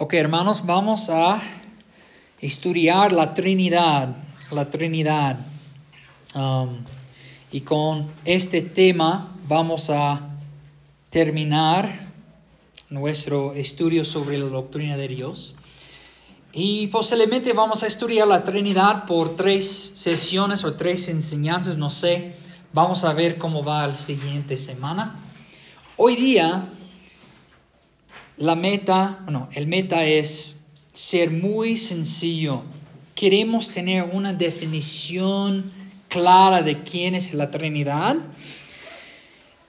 Ok, hermanos, vamos a estudiar la Trinidad, la Trinidad. Um, y con este tema vamos a terminar nuestro estudio sobre la doctrina de Dios. Y posiblemente vamos a estudiar la Trinidad por tres sesiones o tres enseñanzas, no sé. Vamos a ver cómo va la siguiente semana. Hoy día la meta, bueno, el meta es ser muy sencillo. Queremos tener una definición clara de quién es la Trinidad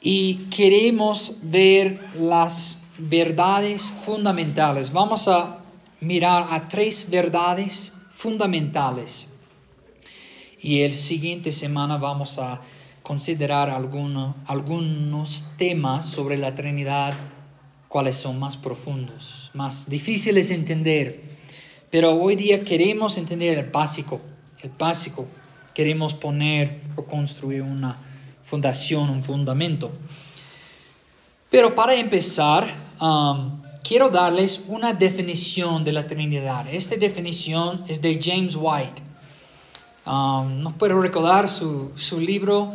y queremos ver las verdades fundamentales. Vamos a mirar a tres verdades fundamentales. Y el siguiente semana vamos a considerar algunos temas sobre la Trinidad cuáles son más profundos, más difíciles de entender. Pero hoy día queremos entender el básico, el básico. Queremos poner o construir una fundación, un fundamento. Pero para empezar, um, quiero darles una definición de la Trinidad. Esta definición es de James White. Um, no puedo recordar su, su libro,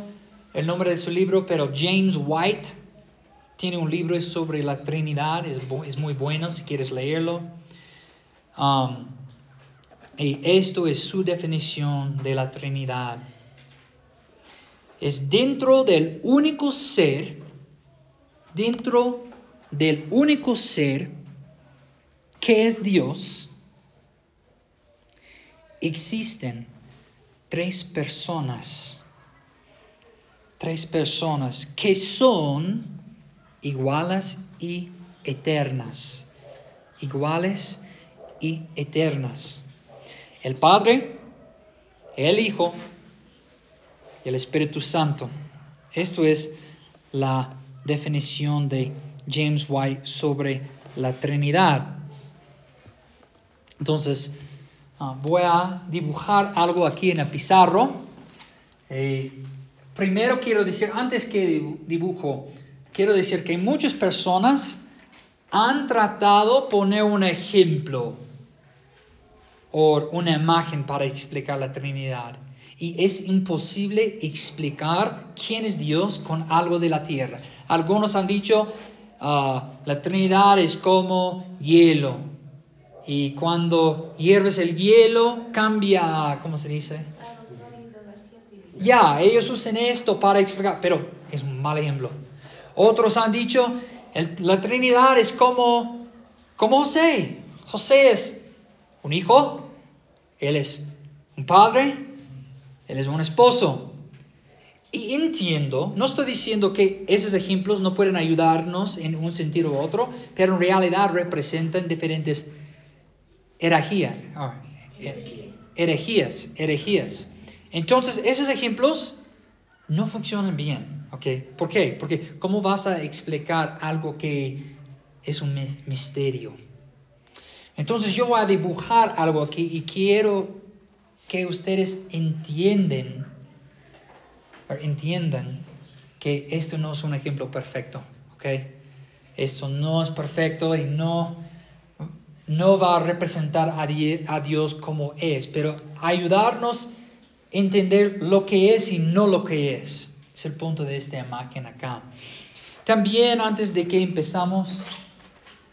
el nombre de su libro, pero James White tiene un libro sobre la Trinidad, es, es muy bueno si quieres leerlo. Um, y esto es su definición de la Trinidad. Es dentro del único ser, dentro del único ser que es Dios, existen tres personas, tres personas que son iguales y eternas. Iguales y eternas. El Padre, el Hijo y el Espíritu Santo. Esto es la definición de James White sobre la Trinidad. Entonces, ah, voy a dibujar algo aquí en el pizarro. Eh, primero quiero decir, antes que dibujo, quiero decir que muchas personas han tratado poner un ejemplo o una imagen para explicar la Trinidad. Y es imposible explicar quién es Dios con algo de la tierra. Algunos han dicho, ah, la Trinidad es como hielo. Y cuando hierves el hielo, cambia, ¿cómo se dice? Ya, ellos usan esto para explicar, pero es un mal ejemplo. Otros han dicho, la Trinidad es como, como José. José es un hijo, él es un padre, él es un esposo. Y entiendo, no estoy diciendo que esos ejemplos no pueden ayudarnos en un sentido u otro, pero en realidad representan diferentes herejías. Ah, herejías, herejías. Entonces, esos ejemplos no funcionan bien. ¿Por qué? Porque ¿cómo vas a explicar algo que es un misterio? Entonces yo voy a dibujar algo aquí y quiero que ustedes entiendan, entiendan que esto no es un ejemplo perfecto, ¿ok? Esto no es perfecto y no, no va a representar a, Dios como es, pero ayudarnos entender lo que es y no lo que es. Es el punto de esta imagen acá. También antes de que empezamos,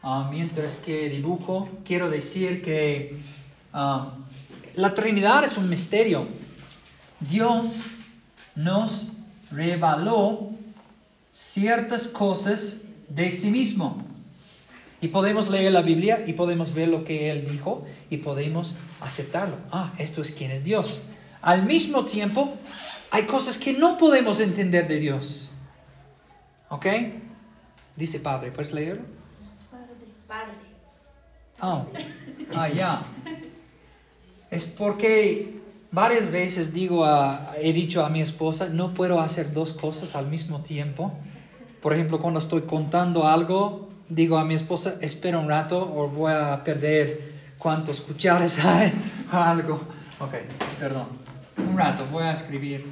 ah, mientras que dibujo, quiero decir que ah, la Trinidad es un misterio. Dios nos reveló ciertas cosas de sí mismo. Y podemos leer la Biblia y podemos ver lo que Él dijo y podemos aceptarlo. Ah, esto es quién es Dios. Al mismo tiempo, hay cosas que no podemos entender de Dios. ¿Ok? Dice Padre, ¿puedes leerlo? Padre. Oh, ah, ya. Es porque varias veces digo a, he dicho a mi esposa, no puedo hacer dos cosas al mismo tiempo. Por ejemplo, cuando estoy contando algo, digo a mi esposa, espera un rato o voy a perder cuántos cucharas hay o algo. Ok, perdón un rato, voy a escribir.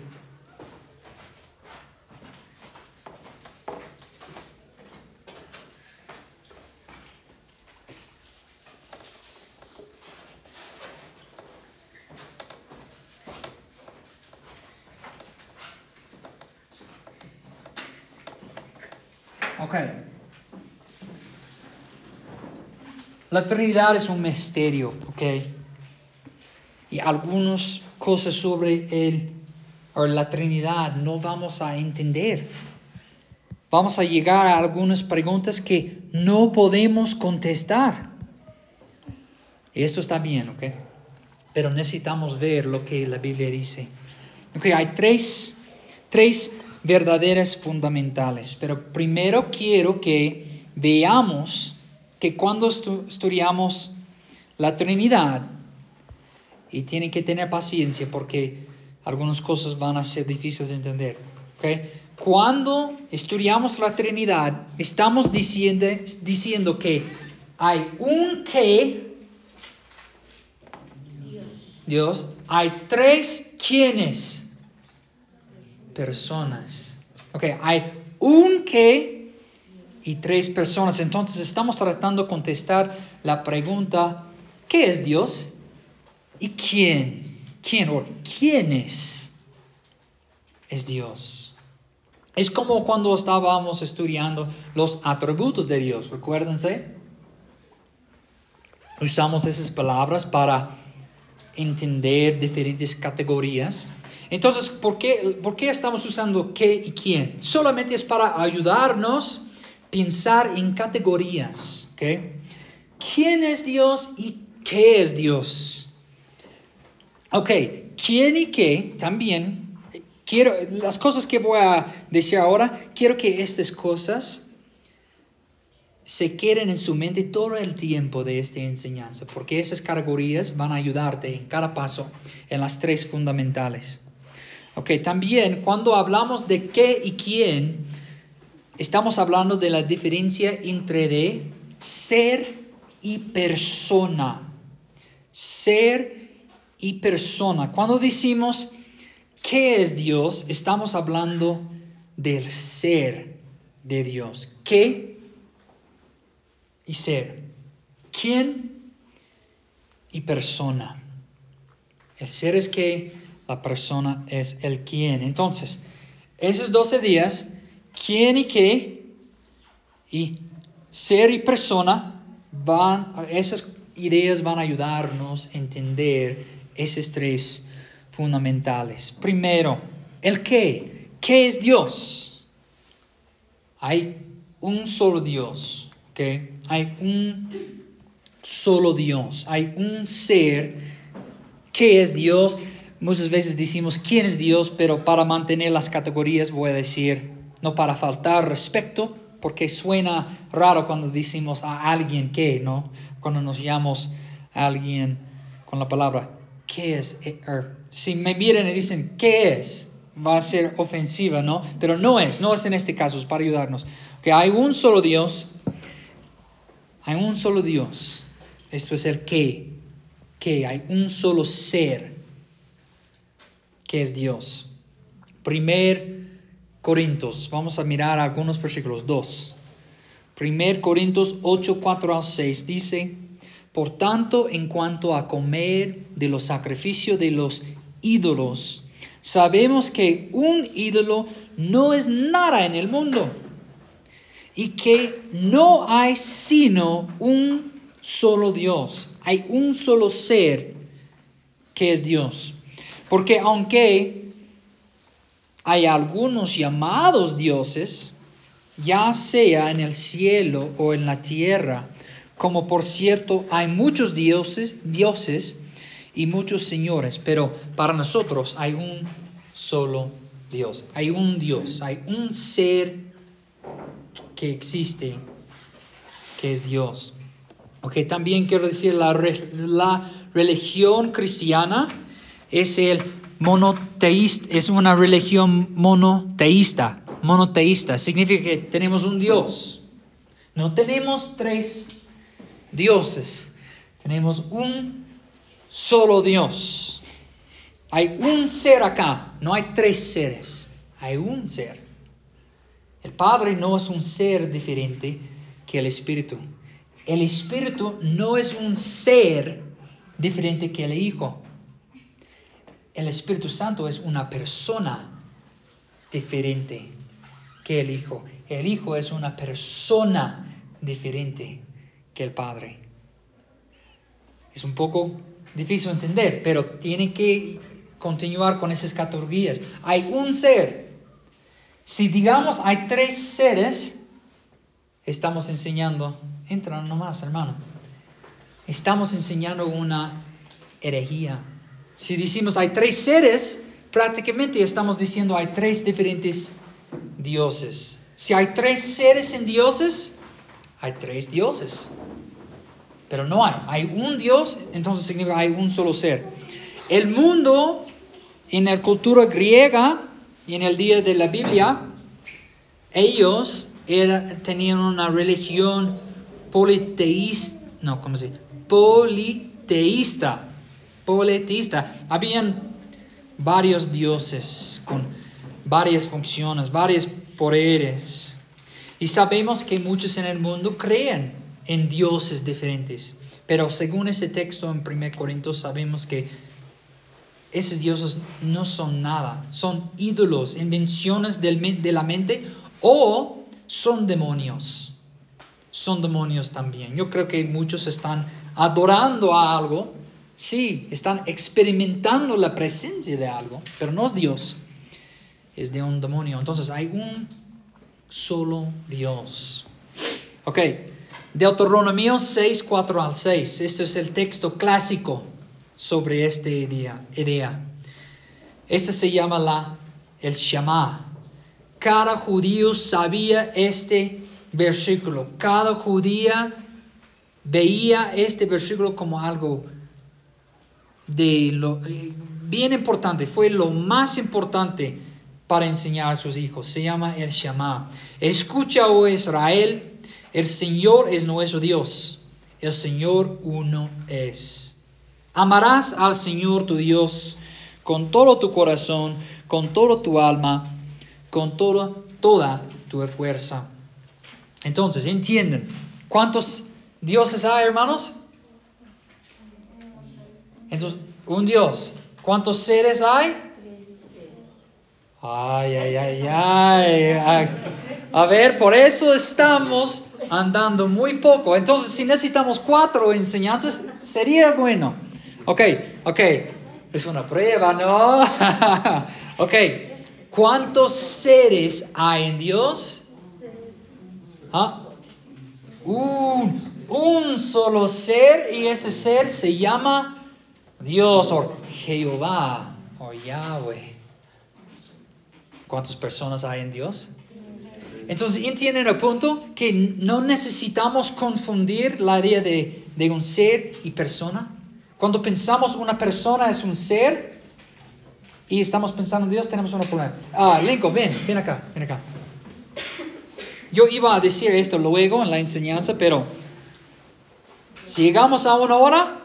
Ok. La Trinidad es un misterio, ok. Y algunos cosas sobre el, o la Trinidad no vamos a entender. Vamos a llegar a algunas preguntas que no podemos contestar. Esto está bien, ¿ok? Pero necesitamos ver lo que la Biblia dice. Ok, hay tres, tres verdaderas fundamentales. Pero primero quiero que veamos que cuando estudiamos la Trinidad, y tienen que tener paciencia porque algunas cosas van a ser difíciles de entender. ¿okay? Cuando estudiamos la Trinidad, estamos diciendo, diciendo que hay un que, Dios. Dios, hay tres quienes, personas. Okay, hay un que y tres personas. Entonces estamos tratando de contestar la pregunta, ¿qué es Dios? ¿Y quién? ¿Quién o quién es? Dios. Es como cuando estábamos estudiando los atributos de Dios, recuérdense. Usamos esas palabras para entender diferentes categorías. Entonces, ¿por qué, ¿por qué estamos usando qué y quién? Solamente es para ayudarnos pensar en categorías. ¿Quién es Dios y qué es Dios? Ok, ¿quién y qué? También quiero, las cosas que voy a decir ahora, quiero que estas cosas se queden en su mente todo el tiempo de esta enseñanza, porque esas categorías van a ayudarte en cada paso en las tres fundamentales. Ok, también cuando hablamos de qué y quién, Estamos hablando de la diferencia entre de ser y persona. Ser y persona. Cuando decimos qué es Dios, estamos hablando del ser de Dios. ¿Qué? Y ser. ¿Quién? Y persona. El ser es qué, la persona es el quién. Entonces, esos 12 días quién y qué, y ser y persona, van, esas ideas van a ayudarnos a entender esos tres fundamentales. Primero, el qué. ¿Qué es Dios? Hay un solo Dios, ¿ok? Hay un solo Dios, hay un ser. ¿Qué es Dios? Muchas veces decimos quién es Dios, pero para mantener las categorías voy a decir no para faltar respeto, porque suena raro cuando decimos a alguien que, ¿no? Cuando nos llamamos a alguien con la palabra, ¿qué es? Eh, er, si me miran y dicen, ¿qué es? Va a ser ofensiva, ¿no? Pero no es, no es en este caso, es para ayudarnos. Que hay un solo Dios, hay un solo Dios. Esto es el qué, que hay un solo ser, que es Dios. Primer Corintios, vamos a mirar algunos versículos 2. 1 Corintios 8, 4 al 6 dice, por tanto, en cuanto a comer de los sacrificios de los ídolos, sabemos que un ídolo no es nada en el mundo y que no hay sino un solo Dios, hay un solo ser que es Dios. Porque aunque hay algunos llamados dioses, ya sea en el cielo o en la tierra, como por cierto hay muchos dioses, dioses y muchos señores, pero para nosotros hay un solo Dios, hay un Dios, hay un ser que existe, que es Dios. Ok, también quiero decir, la, la religión cristiana es el monoteísta, es una religión monoteísta. Monoteísta significa que tenemos un Dios. No tenemos tres dioses. Tenemos un solo Dios. Hay un ser acá, no hay tres seres. Hay un ser. El Padre no es un ser diferente que el Espíritu. El Espíritu no es un ser diferente que el Hijo. El Espíritu Santo es una persona diferente que el Hijo. el Hijo es una persona diferente que el Padre. Es un poco difícil entender, pero tiene que continuar con esas categorías. Hay un ser. Si digamos hay tres seres, estamos enseñando, entra nomás hermano, estamos enseñando una herejía. Si decimos hay tres seres, prácticamente estamos diciendo hay tres diferentes dioses. Si hay tres seres en dioses, hay tres dioses. Pero no hay. Hay un Dios, entonces significa hay un solo ser. El mundo en la cultura griega y en el día de la Biblia, ellos tenían una religión politeísta, no, ¿cómo se dice? Politeísta. Politeísta. Habían varios dioses con varias funciones, varios poderes. Y sabemos que muchos en el mundo creen en dioses diferentes. Pero según ese texto en 1 Corintios sabemos que esos dioses no son nada, son ídolos, invenciones de la mente o son demonios. Son demonios también. Yo creo que muchos están adorando a algo, sí, están experimentando la presencia de algo, pero no es Dios, es de un demonio. Entonces hay un solo Dios. Ok, Deuteronomio 6, 4 al 6. Este es el texto clásico sobre esta idea. Este se llama la, el Shema. Cada judío sabía este versículo. Cada judía veía este versículo como algo de lo, eh, bien importante. Fue lo más importante para enseñar a sus hijos. Se llama el Shema. Escucha, oh Israel, el Señor es nuestro Dios. El Señor uno es. Amarás al Señor tu Dios con todo tu corazón, con toda tu alma, con toda, toda tu fuerza. Entonces, entienden, ¿cuántos dioses hay, hermanos? Entonces, un Dios. ¿Cuántos seres hay? Ay, ay, ay, ay, A ver, por eso estamos andando muy poco. Entonces, si necesitamos cuatro enseñanzas, sería bueno. Ok, ok. Es una prueba, ¿no? ok. ¿Cuántos seres hay en Dios? ¿Ah? Un, un solo ser y ese ser se llama Dios o Jehová o Yahweh. ¿Cuántas personas hay en Dios? Entonces, ¿entienden el punto? Que no necesitamos confundir la idea de, de un ser y persona. Cuando pensamos una persona es un ser y estamos pensando en Dios, tenemos un problema. Ah, Lincoln, ven, ven acá, ven acá. Yo iba a decir esto luego en la enseñanza, pero si llegamos a una hora,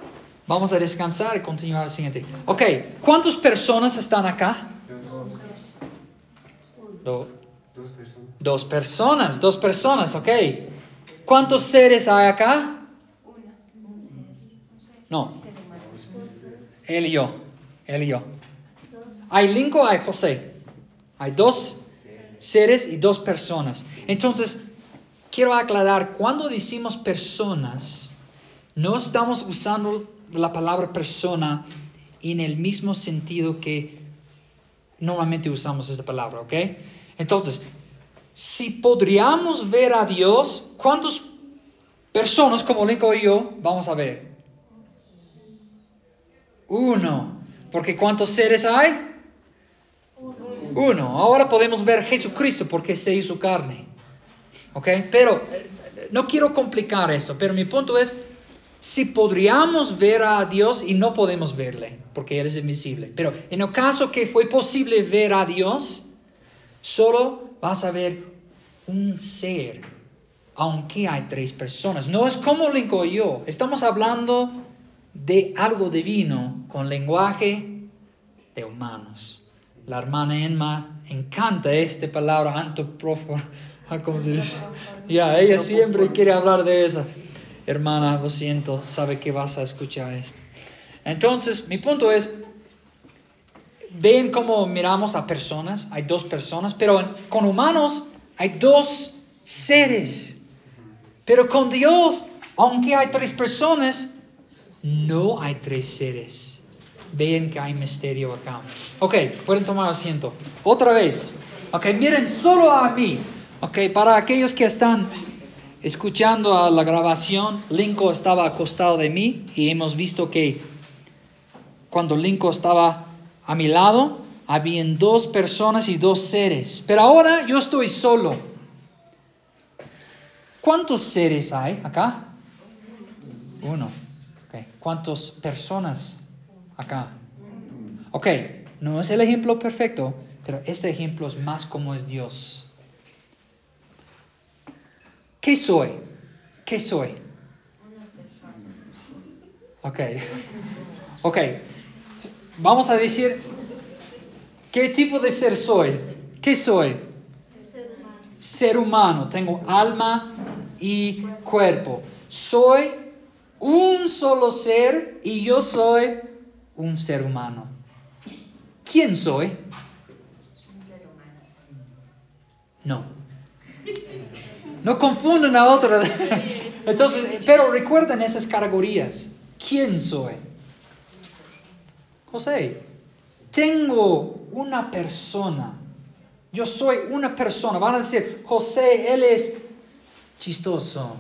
vamos a descansar y continuar al siguiente. Ok, ¿cuántas personas están acá? Dos personas. Dos personas, dos personas, ok. ¿Cuántos seres hay acá? No. Él y yo. Él y yo. Hay Lincoln, hay José. Hay dos seres y dos personas. Entonces, quiero aclarar, cuando decimos personas, no estamos usando la palabra persona en el mismo sentido que normalmente usamos esta palabra, ¿ok? Entonces, si podríamos ver a Dios, ¿cuántas personas como Lincoln y yo vamos a ver? Uno. Porque ¿cuántos seres hay? Uno. Ahora podemos ver a Jesucristo porque se hizo carne. ¿Ok? Pero eh, no quiero complicar eso, pero mi punto es, si podríamos ver a Dios y no podemos verle, porque Él es invisible, pero en el caso que fue posible ver a Dios, solo vas a ver un ser, aunque hay tres personas. No es como Lincoln y yo, estamos hablando de algo divino con lenguaje de humanos. La hermana Emma encanta esta palabra antropófago. ¿Cómo se dice? Ya, ella siempre quiere hablar de eso. Hermana, lo siento, sabe que vas a escuchar esto. Entonces, mi punto es, ven cómo miramos a personas, hay dos personas, pero con humanos Hay dos seres. Pero con Dios, aunque hay tres personas, no hay tres seres. Ven que hay misterio acá. Ok, pueden tomar asiento. Otra vez. Ok, miren solo a mí. Ok, para aquellos que están escuchando a la grabación, Linko estaba acostado de mí y hemos visto que cuando Linko estaba a mi lado, habían dos personas y dos seres. Pero ahora yo estoy solo. ¿Cuántos seres hay acá? Uno. Okay. ¿Cuántas personas acá? Ok, no es el ejemplo perfecto, pero ese ejemplo es más como es Dios. ¿Qué soy? ¿Qué soy? Ok. Ok. Vamos a decir, ¿qué tipo de ser soy? ¿Qué soy? Ser humano. Ser humano. Tengo alma y cuerpo. Soy un solo ser y yo soy un ser humano. ¿Quién soy? No. No confunden a otra. Entonces, pero recuerden esas categorías. ¿Quién soy? José, tengo una persona. Yo soy una persona. Van a decir, José, él es chistoso,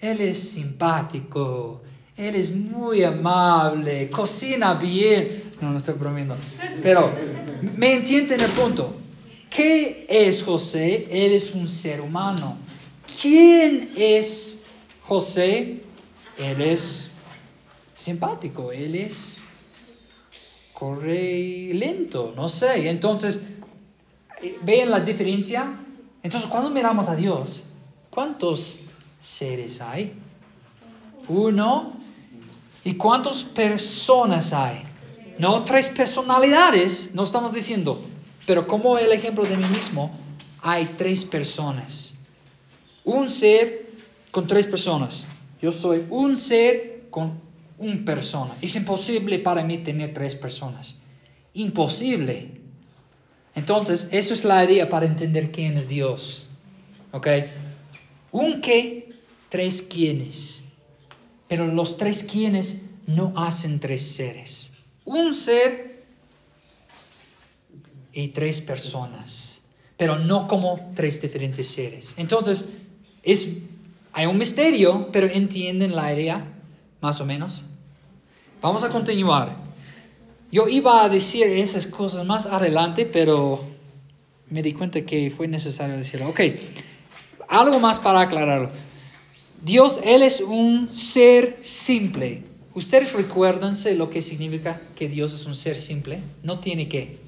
él es simpático, él es muy amable, cocina bien. No, no estoy bromeando. Pero me entienden el punto. ¿Qué es José? Él es un ser humano. ¿Quién es José? Él es simpático, él es corre lento, no sé. Entonces, ¿ven la diferencia? Entonces, cuando miramos a Dios, ¿cuántos seres hay? Uno. ¿Y cuántas personas hay? No tres personalidades, no estamos diciendo, pero como el ejemplo de mí mismo, hay tres personas un ser con tres personas. Yo soy un ser con una persona. Es imposible para mí tener tres personas. Imposible. Entonces, eso es la idea para entender quién es Dios. ¿Ok? Un qué, tres quiénes. Pero los tres quiénes no hacen tres seres. Un ser y tres personas. Pero no como tres diferentes seres. Entonces, es, hay un misterio, pero entienden la idea, más o menos. Vamos a continuar. Yo iba a decir esas cosas más adelante, pero me di cuenta que fue necesario decirlo. Ok, algo más para aclararlo. Dios, Él es un ser simple. ¿Ustedes recuérdense lo que significa que Dios es un ser simple? No tiene que.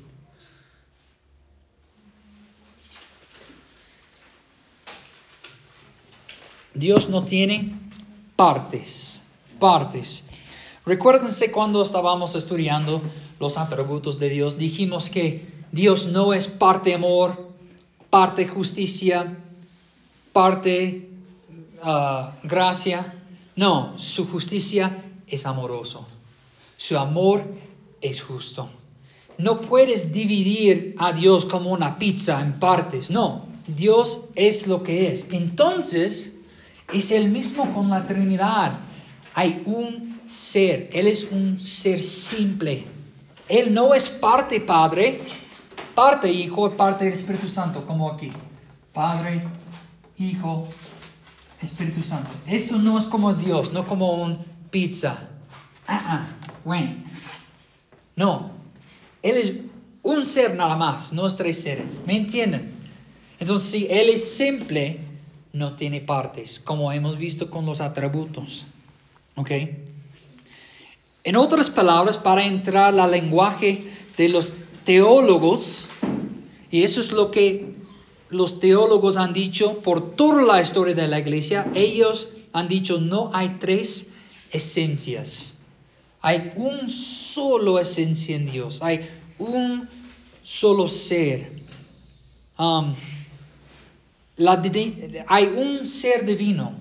Dios no tiene partes, partes. Recuérdense cuando estábamos estudiando los atributos de Dios, dijimos que Dios no es parte amor, parte justicia, parte ah, gracia. No, su justicia es amoroso. Su amor es justo. No puedes dividir a Dios como una pizza en partes. No, Dios es lo que es. Entonces, es el mismo con la Trinidad. Hay un ser, Él es un ser simple. Él no es parte Padre, parte Hijo, parte del Espíritu Santo, como aquí. Padre, Hijo, Espíritu Santo. Esto no es como Dios, no como un pizza. Ah, ah, No, Él es un ser nada más, no es tres seres. ¿Me entienden? Entonces, si Él es simple, no tiene partes, como hemos visto con los atributos. ¿Ok? En otras palabras, para entrar al lenguaje de los teólogos, y eso es lo que los teólogos han dicho por toda la historia de la iglesia, ellos han dicho no hay tres esencias, hay un solo esencia en Dios, hay un solo ser. Um, hay un ser divino.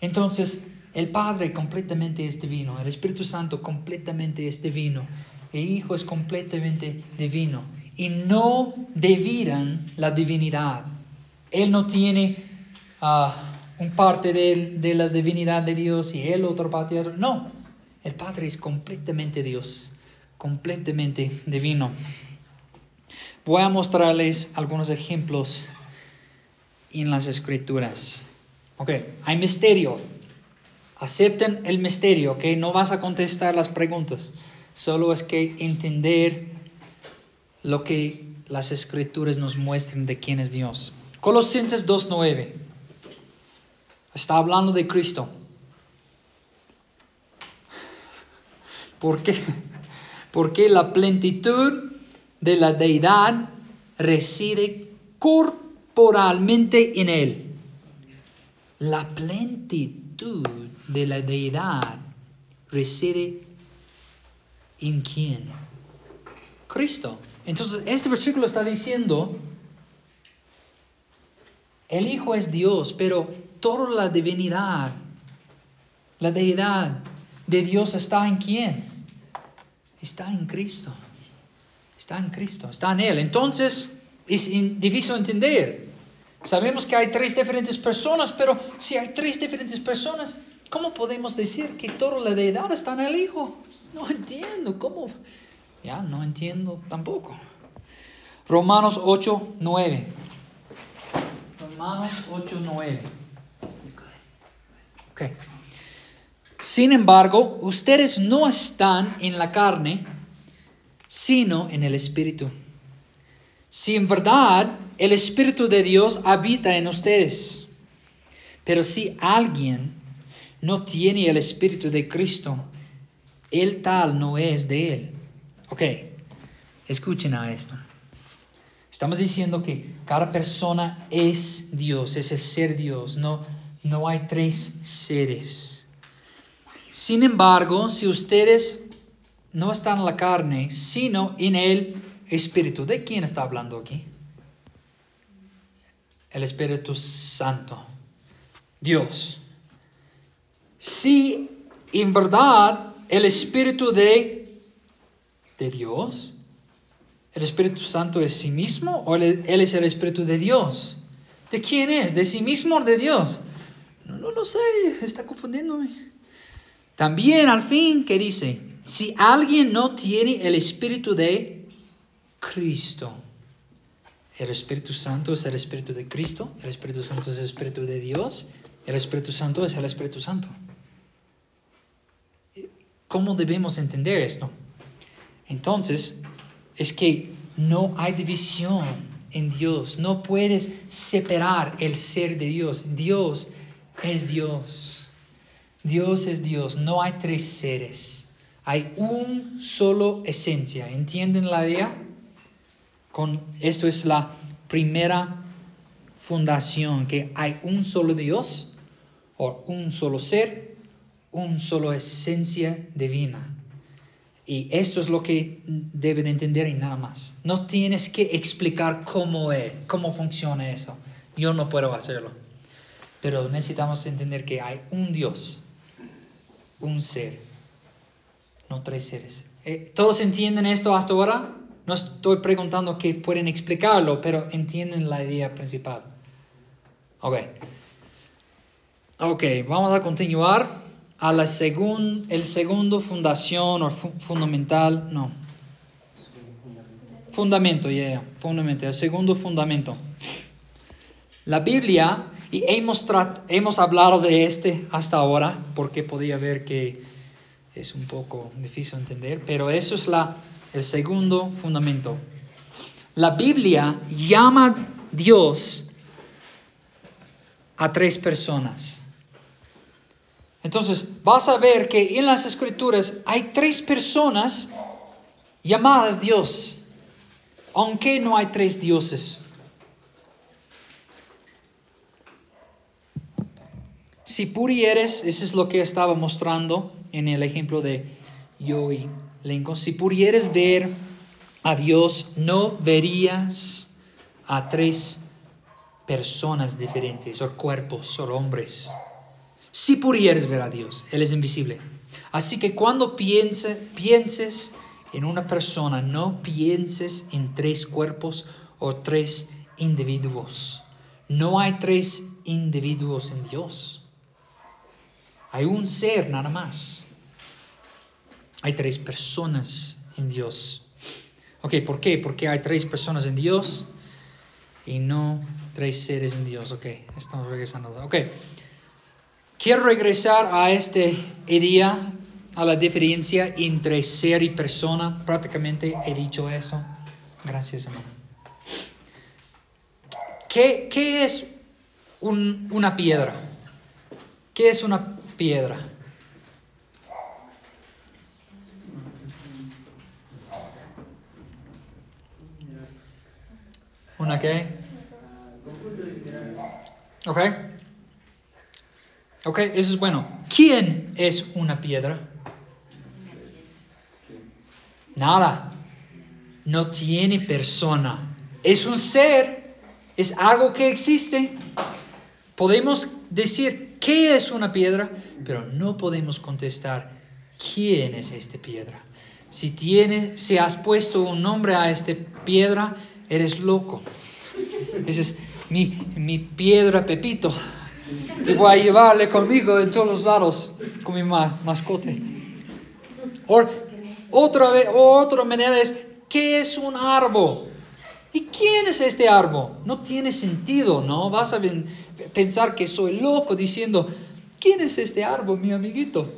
Entonces, el Padre completamente es divino, el Espíritu Santo completamente es divino, el Hijo es completamente divino. Y no deviran la divinidad. Él no tiene uh, un parte de, de, la divinidad de Dios y Él otro parte. No, el Padre es completamente Dios, completamente divino. Voy a mostrarles algunos ejemplos en las escrituras. Ok, hay misterio. Acepten el misterio, ok. No vas a contestar las preguntas. Solo es que entender lo que las escrituras nos muestran de quién es Dios. Colosenses 2.9. Está hablando de Cristo. ¿Por qué? Porque la plenitud de la deidad reside corporalmente en Él. La plenitud de la deidad reside en quién? Cristo. Entonces, este versículo está diciendo, el Hijo es Dios, pero toda la divinidad, la deidad de Dios está en quién? Está en Cristo. Está en Cristo, está en Él. Entonces, es difícil entender. Sabemos que hay tres diferentes personas, pero si hay tres diferentes personas, ¿cómo podemos decir que toda la deidad está en el Hijo? No entiendo, ¿cómo? Ya, no entiendo tampoco. Romanos 8, 9. Romanos 8, 9. Ok. Sin embargo, ustedes no están en la carne, sino en el Espíritu. Si en verdad el Espíritu de Dios habita en ustedes. Pero si alguien no tiene el Espíritu de Cristo, el tal no es de él. Ok, escuchen a esto. Estamos diciendo que cada persona es Dios, es el ser Dios, no, no hay tres seres. Sin embargo, si ustedes no están en la carne, sino en el Espíritu, ¿de quién está hablando aquí? El Espíritu Santo, Dios. Si en verdad el Espíritu de, de Dios, el Espíritu Santo es sí mismo o él, es el Espíritu de Dios? ¿De quién es? ¿De sí mismo o de Dios? No, no lo sé, está confundiéndome. También al fin, ¿qué dice? Si alguien no tiene el Espíritu de Cristo, el Espíritu Santo es el Espíritu de Cristo, el Espíritu Santo es el Espíritu de Dios, el Espíritu Santo es el Espíritu Santo. ¿Cómo debemos entender esto? Entonces, es que no hay división en Dios, no puedes separar el ser de Dios. Dios es Dios. Dios es Dios, no hay tres seres. Hay un solo esencia. ¿Entienden la idea? Con esto es la primera fundación, que hay un solo Dios o un solo ser, un solo esencia divina. Y esto es lo que deben entender y nada más. No tienes que explicar cómo es, cómo funciona eso. Yo no puedo hacerlo. Pero necesitamos entender que hay un Dios, un ser, no tres seres. Eh, ¿Todos entienden esto hasta ahora? No estoy preguntando que pueden explicarlo, pero entienden la idea principal. Ok. Ok, vamos a continuar a la segun, el segundo fundación o fundamental, no. Fundamento, ya, yeah, fundamento, el segundo fundamento. La Biblia, y hemos, hemos hablado de este hasta ahora, porque podía ver que es un poco difícil entender, pero eso es la, el segundo fundamento. La Biblia llama Dios a tres personas. Entonces, vas a ver que en las escrituras hay tres personas llamadas Dios, aunque no hay tres dioses. Si pudieres, eso es lo que estaba mostrando en el ejemplo de Joey Lincoln, si pudieres ver a Dios, no verías a tres personas diferentes, o cuerpos, o hombres. Si pudieres ver a Dios, Él es invisible. Así que cuando piense, pienses en una persona, no pienses en tres cuerpos o tres individuos. No hay tres individuos en Dios. Hay un ser nada más. Hay tres personas en Dios. Ok, ¿por qué? Porque hay tres personas en Dios y no tres seres en Dios. Ok, estamos regresando. Ok, quiero regresar a este día, a la diferencia entre ser y persona. Prácticamente he dicho eso. Gracias, hermano. ¿Qué, qué es un, una piedra? ¿Qué es una piedra? ¿Una qué? Ok. Ok, eso es bueno. ¿Quién es una piedra? Nada. No tiene persona. Es un ser. Es algo que existe. Podemos decir qué es una piedra, pero no podemos contestar quién es esta piedra. Si, tiene, si has puesto un nombre a esta piedra, eres loco. Esa es mi, mi piedra Pepito. Y voy a llevarle conmigo en todos los lados con mi mascote. O, otra, vez, otra manera es, ¿qué es un árbol? ¿Y quién es este árbol? No tiene sentido, ¿no? Vas a pensar que soy loco diciendo, ¿quién es este árbol, mi amiguito?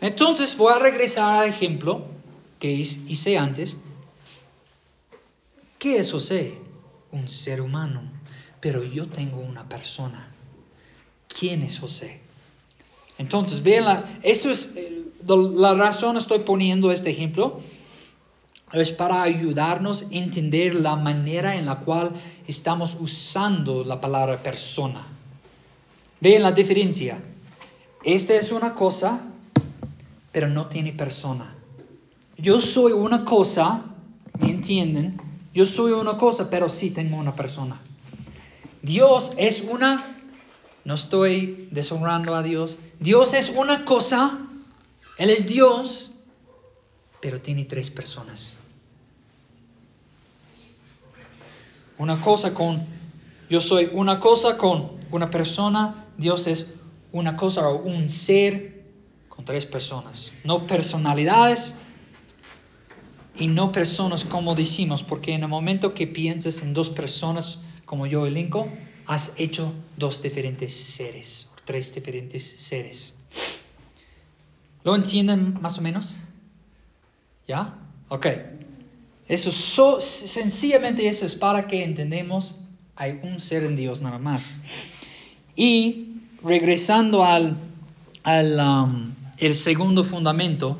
Entonces voy a regresar al ejemplo que hice antes ¿Qué es José? Un ser humano, pero yo tengo una persona. ¿Quién es José? Entonces, vean, la, eso es la razón estoy poniendo este ejemplo. Es para ayudarnos a entender la manera en la cual estamos usando la palabra persona. Vean la diferencia. Esta es una cosa, pero no tiene persona. Yo soy una cosa, ¿me entienden? Yo soy una cosa, pero sí tengo una persona. Dios es una, no estoy deshonrando a Dios, Dios es una cosa, Él es Dios, pero tiene tres personas. Una cosa con, yo soy una cosa con una persona, Dios es una cosa o un ser con tres personas. No personalidades, y no personas como decimos, porque en el momento que piensas en dos personas como yo y Lincoln, has hecho dos diferentes seres, tres diferentes seres. ¿Lo entienden más o menos? ¿Ya? Ok. Eso so, sencillamente eso es para que entendemos hay un ser en Dios nada más. Y regresando al, al um, el segundo fundamento,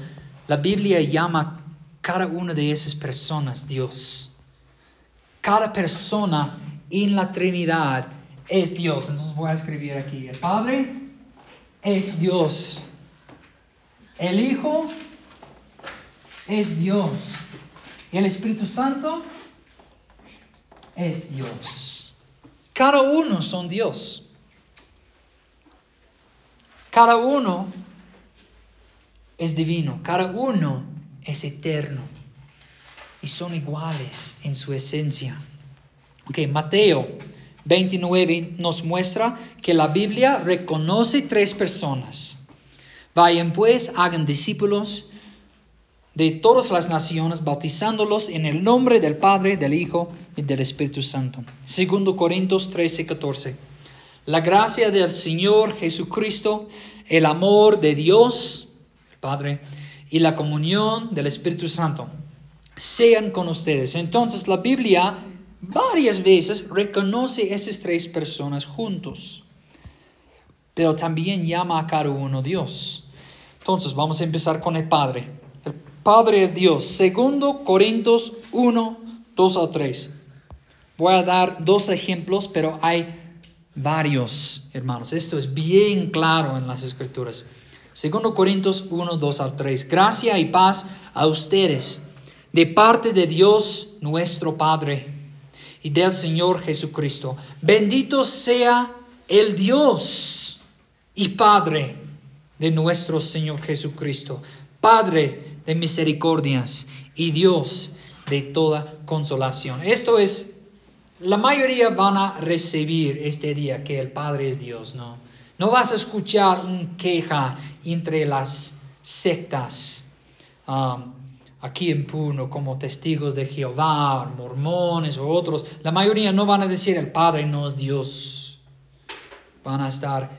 la Biblia llama cada una de esas personas Dios. Cada persona en la Trinidad es Dios. Entonces voy a escribir aquí. El Padre es Dios. El Hijo es Dios. Y el Espíritu Santo es Dios. Cada uno son Dios. Cada uno es divino. Cada uno es eterno y son iguales en su esencia. Ok, Mateo 29 nos muestra que la Biblia reconoce tres personas. Vayan pues, hagan discípulos de todas las naciones, bautizándolos en el nombre del Padre, del Hijo y del Espíritu Santo. Segundo Corintios 13, 14. La gracia del Señor Jesucristo, el amor de Dios, el Padre, y la comunión del Espíritu Santo sean con ustedes. Entonces la Biblia varias veces reconoce esas tres personas juntos, pero también llama a cada uno Dios. Entonces vamos a empezar con el Padre. El Padre es Dios. Segundo Corintios 1, 2 a 3. Voy a dar dos ejemplos, pero hay varios, hermanos. Esto es bien claro en las escrituras. Segundo Corintios 1, 2 al 3. Gracia y paz a ustedes de parte de Dios nuestro Padre y del Señor Jesucristo. Bendito sea el Dios y Padre de nuestro Señor Jesucristo, Padre de misericordias y Dios de toda consolación. Esto es la mayoría van a recibir este día que el Padre es Dios, ¿no? No vas a escuchar un queja entre las sectas um, aquí en Puno como testigos de Jehová, mormones o otros. La mayoría no van a decir el Padre no es Dios. Van a estar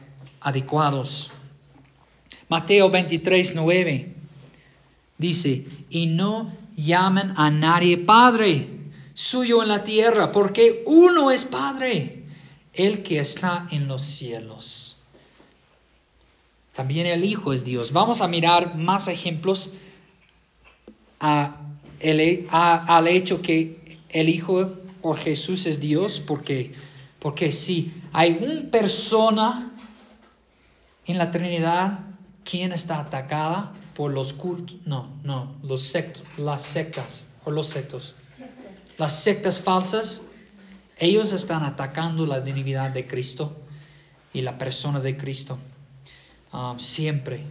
adecuados. Mateo 23, 9 dice, y no llamen a nadie Padre suyo en la tierra, porque uno es Padre, el que está en los cielos. También el Hijo es Dios. Vamos a mirar más ejemplos a al hecho que el Hijo o Jesús es Dios, porque, porque si hay una persona en la Trinidad quien está atacada por los cultos, no, no, los sectos, las sectas o los sectos las sectas falsas, ellos están atacando la divinidad de Cristo y la persona de Cristo. Um, siempre.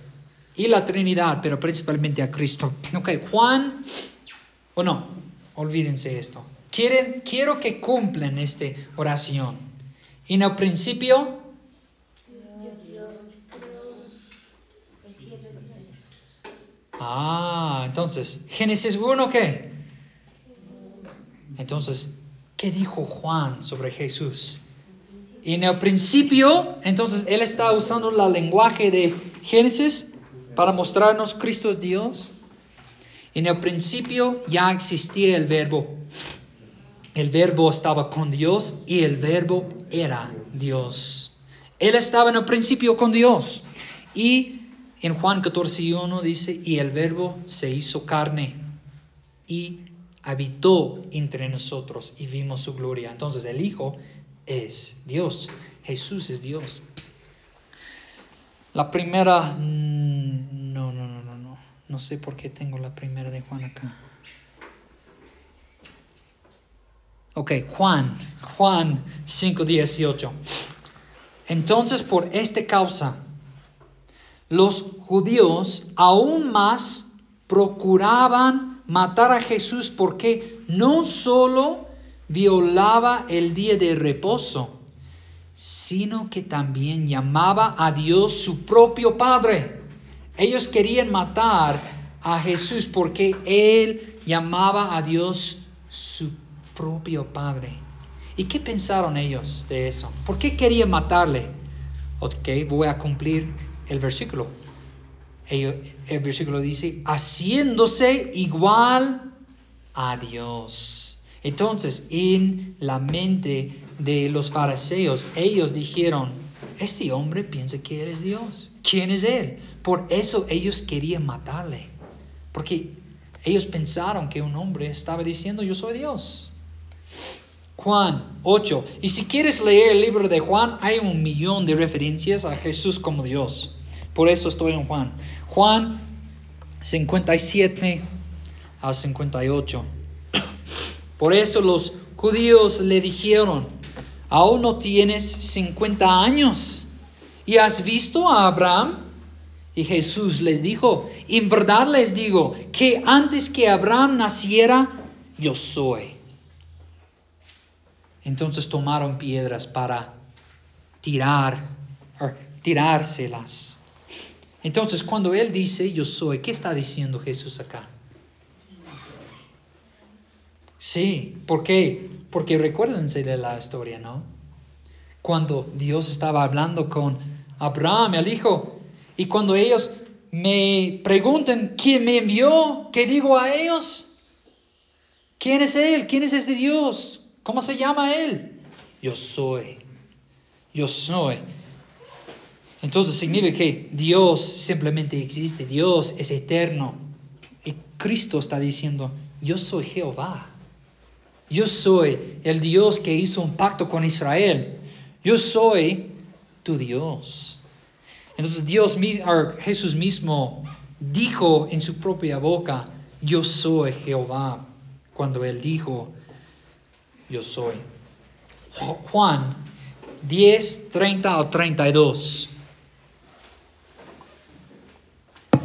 Y la Trinidad, pero principalmente a Cristo. Ok, Juan, o no, olvídense esto. Quieren, quiero que cumplan esta oración. En el principio, Ah, entonces, Génesis 1, ¿qué? Entonces, ¿qué dijo Juan sobre Jesús? En el principio, entonces él está usando el lenguaje de Génesis para mostrarnos Cristo es Dios. En el principio ya existía el verbo. El verbo estaba con Dios y el verbo era Dios. Él estaba en el principio con Dios. Y en Juan 14, 1 dice, y el verbo se hizo carne y habitó entre nosotros y vimos su gloria. Entonces el Hijo es Dios, Jesús es Dios. La primera, mm, no, no, no, no, no, no sé por qué tengo la primera de Juan acá. Ok, Juan, Juan 5:18. Entonces por esta causa, los judíos aún más procuraban matar a Jesús porque no solo violaba el día de reposo, sino que también llamaba a Dios su propio Padre. Ellos querían matar a Jesús porque él llamaba a Dios su propio Padre. ¿Y qué pensaron ellos de eso? ¿Por qué querían matarle? Ok, voy a cumplir el versículo el versículo dice, haciéndose igual a Dios. Entonces, en la mente de los fariseos, ellos dijeron, este hombre piensa que Él es Dios. ¿Quién es Él? Por eso ellos querían matarle. Porque ellos pensaron que un hombre estaba diciendo, yo soy Dios. Juan 8. Y si quieres leer el libro de Juan, hay un millón de referencias a Jesús como Dios. Por eso estoy en Juan. Juan 57 al 58. Por eso los judíos le dijeron, aún no tienes 50 años y has visto a Abraham. Y Jesús les dijo, en verdad les digo que antes que Abraham naciera, yo soy. Entonces tomaron piedras para tirar, tirárselas. Entonces, cuando Él dice yo soy, ¿qué está diciendo Jesús acá? Sí, ¿por qué? Porque recuérdense de la historia, ¿no? Cuando Dios estaba hablando con Abraham, el hijo, y cuando ellos me preguntan quién me envió, ¿qué digo a ellos? ¿Quién es Él? ¿Quién es este Dios? ¿Cómo se llama Él? Yo soy. Yo soy. Entonces significa que Dios simplemente existe, Dios es eterno. Y Cristo está diciendo, yo soy Jehová. Yo soy el Dios que hizo un pacto con Israel. Yo soy tu Dios. Entonces Dios, Jesús mismo dijo en su propia boca, yo soy Jehová, cuando él dijo, yo soy. Juan 10, 30 o 32.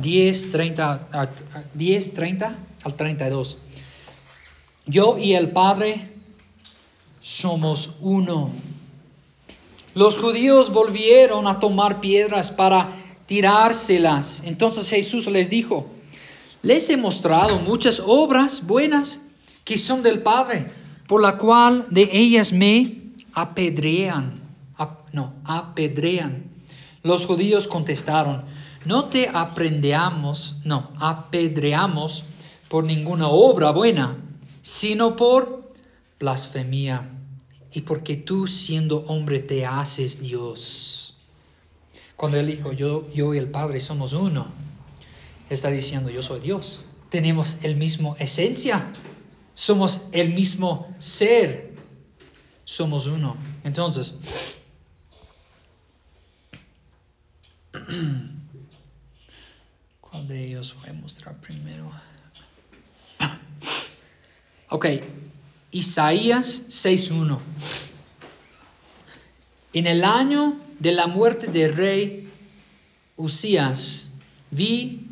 10, 30, 10, 30 al 32. Yo y el Padre somos uno. Los judíos volvieron a tomar piedras para tirárselas. Entonces Jesús les dijo, les he mostrado muchas obras buenas que son del Padre, por la cual de ellas me apedrean. no, apedrean. Los judíos contestaron, no te aprendeamos, no, apedreamos por ninguna obra buena, sino por blasfemia y porque tú siendo hombre te haces Dios. Cuando él dijo, yo, yo y el Padre somos uno, está diciendo, yo soy Dios. Tenemos el mismo esencia, somos el mismo ser, somos uno. Entonces, ¿cuál de ellos voy a mostrar primero? Ok, Isaías 6.1. En el año de la muerte del rey Usías, vi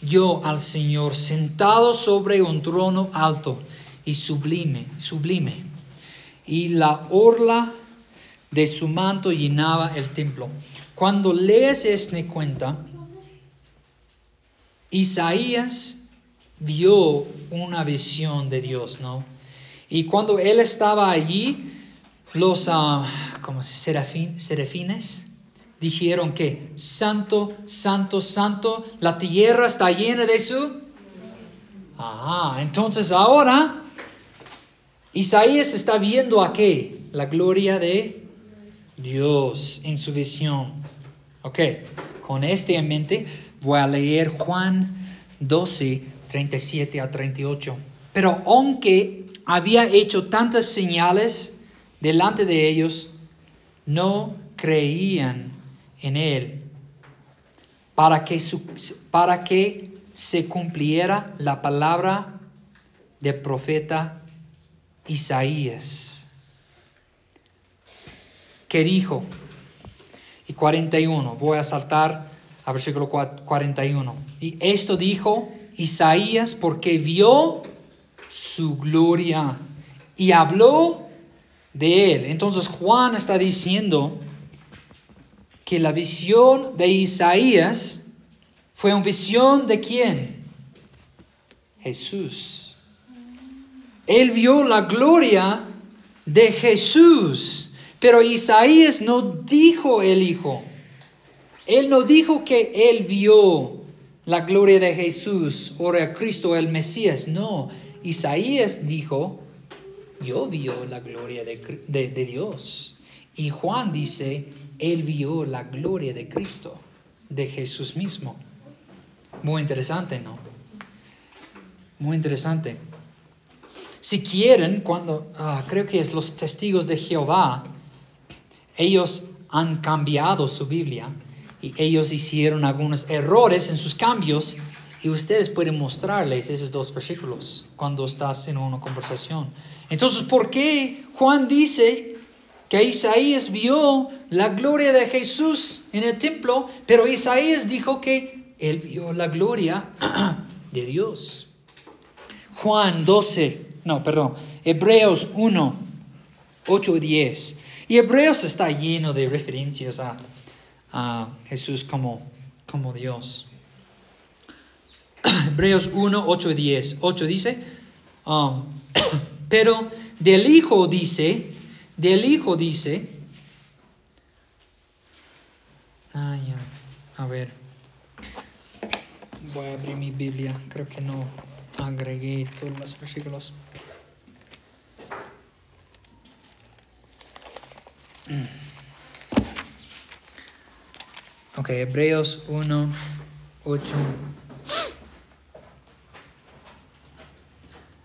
yo al Señor sentado sobre un trono alto y sublime, sublime, y la orla de su manto llenaba el templo. Cuando lees este cuenta, Isaías vio una visión de Dios, ¿no? Y cuando él estaba allí, los uh, como serafín, serafines dijeron que santo, santo, santo, la tierra está llena de su. Ah, entonces ahora Isaías está viendo a qué? La gloria de Dios en su visión. Ok, con este en mente voy a leer Juan 12, 37 a 38. Pero aunque había hecho tantas señales delante de ellos, no creían en él para que, para que se cumpliera la palabra del profeta Isaías, que dijo, y 41, voy a saltar a versículo 41, y esto dijo Isaías porque vio su gloria y habló de él. Entonces Juan está diciendo que la visión de Isaías fue una visión de quién? Jesús. Él vio la gloria de Jesús, pero Isaías no dijo el Hijo. Él no dijo que él vio la gloria de Jesús o de Cristo el Mesías. No, Isaías dijo, yo vio la gloria de, Dios. Y Juan dice, él vio la gloria de Cristo, de Jesús mismo. Muy interesante, ¿no? Muy interesante. Si quieren, cuando ah, creo que es los testigos de Jehová, ellos han cambiado su Biblia y ellos hicieron algunos errores en sus cambios y ustedes pueden mostrarles esos dos versículos cuando estás en una conversación. Entonces, ¿por qué Juan dice que Isaías vio la gloria de Jesús en el templo, pero Isaías dijo que él vio la gloria de Dios? Juan 12, no, perdón, Hebreos 1, 8 y 10. Y Hebreos está lleno de referencias a, a Jesús como, como Dios. Hebreos 1, 8 y 10. 8 dice, um, pero del Hijo dice, del Hijo dice, a ver, voy a abrir mi Biblia, creo que no agregué todos los versículos. Ok, Hebreos 1, 8.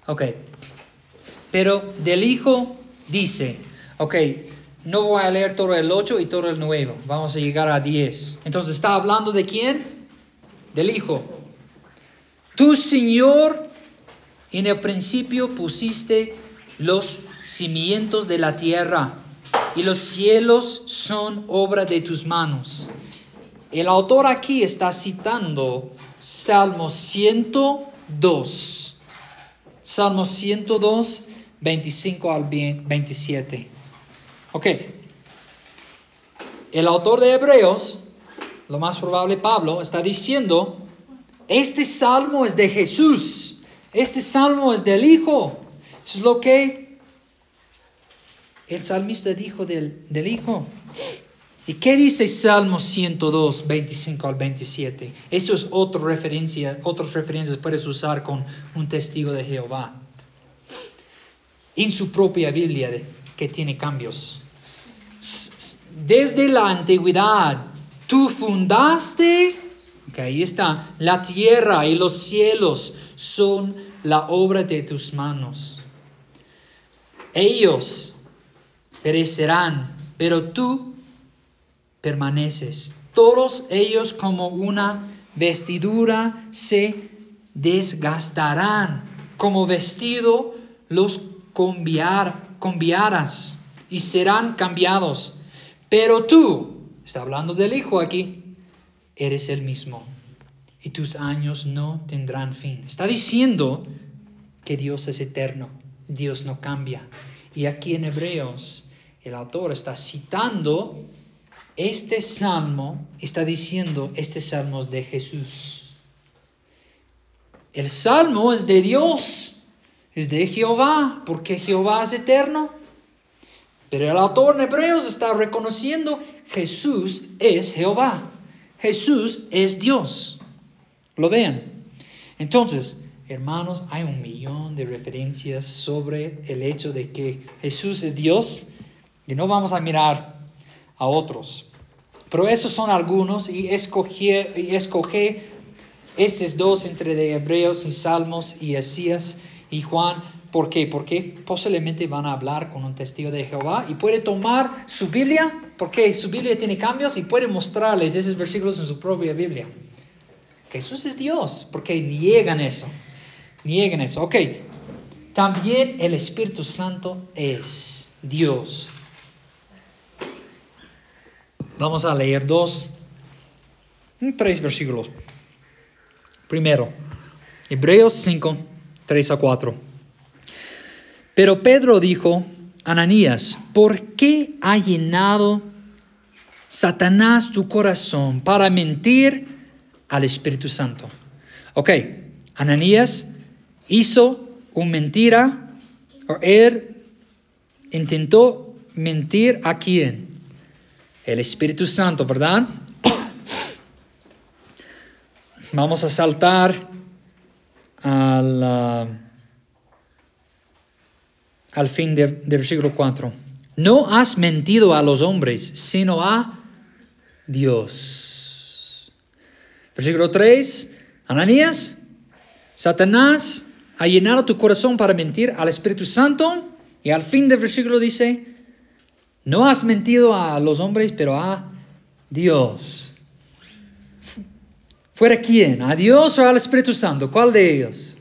Ok. Pero del Hijo dice, ok, no voy a leer todo el 8 y todo el 9, vamos a llegar a 10. Entonces, ¿está hablando de quién? Del Hijo. Tu Señor, en el principio pusiste los cimientos de la tierra y los cielos son obra de tus manos. El autor aquí está citando Salmo 102 Salmo 102, 25 al 27. Ok. El autor de Hebreos, lo más probable Pablo, está diciendo, este salmo es de Jesús, este salmo es del Hijo. Eso es lo que el salmista dijo del, del Hijo. ¿Y qué dice Salmo 102, 25 al 27? Eso es otra referencia, otras referencias puedes usar con un testigo de Jehová. En su propia Biblia que tiene cambios. Desde la antigüedad, tú fundaste, ahí está, la tierra y los cielos son la obra de tus manos. Ellos perecerán, pero tú permaneces. Todos ellos como una vestidura se desgastarán. Como vestido los conviarás y serán cambiados. Pero tú, está hablando del Hijo aquí, eres el mismo y tus años no tendrán fin. Está diciendo que Dios es eterno, Dios no cambia. Y aquí en Hebreos el autor está citando este salmo está diciendo, este salmo es de Jesús. El salmo es de Dios, es de Jehová, porque Jehová es eterno. Pero el autor en Hebreos está reconociendo, Jesús es Jehová, Jesús es Dios. Lo vean. Entonces, hermanos, hay un millón de referencias sobre el hecho de que Jesús es Dios y no vamos a mirar a otros. Pero esos son algunos y escogí, escogí estos dos entre de Hebreos y Salmos y Esías y Juan. ¿Por qué? Porque posiblemente van a hablar con un testigo de Jehová y puede tomar su Biblia, porque su Biblia tiene cambios y puede mostrarles esos versículos en su propia Biblia. Jesús es Dios, porque niegan eso. Niegan eso. Ok, también el Espíritu Santo es Dios. Vamos a leer dos, tres versículos. Primero, Hebreos 5, 3 a 4. Pero Pedro dijo, Ananías, ¿por qué ha llenado Satanás tu corazón para mentir al Espíritu Santo? Ok, Ananías hizo una mentira, o él intentó mentir a quién? El Espíritu Santo, ¿verdad? Vamos a saltar al, al fin del versículo 4. No has mentido a los hombres, sino a Dios. Versículo 3. Ananías, Satanás ha llenado tu corazón para mentir al Espíritu Santo. Y al fin del versículo dice, no has mentido a los hombres, pero a Dios. ¿Fuera quién? ¿A Dios o al Espíritu Santo? ¿Cuál de ellos?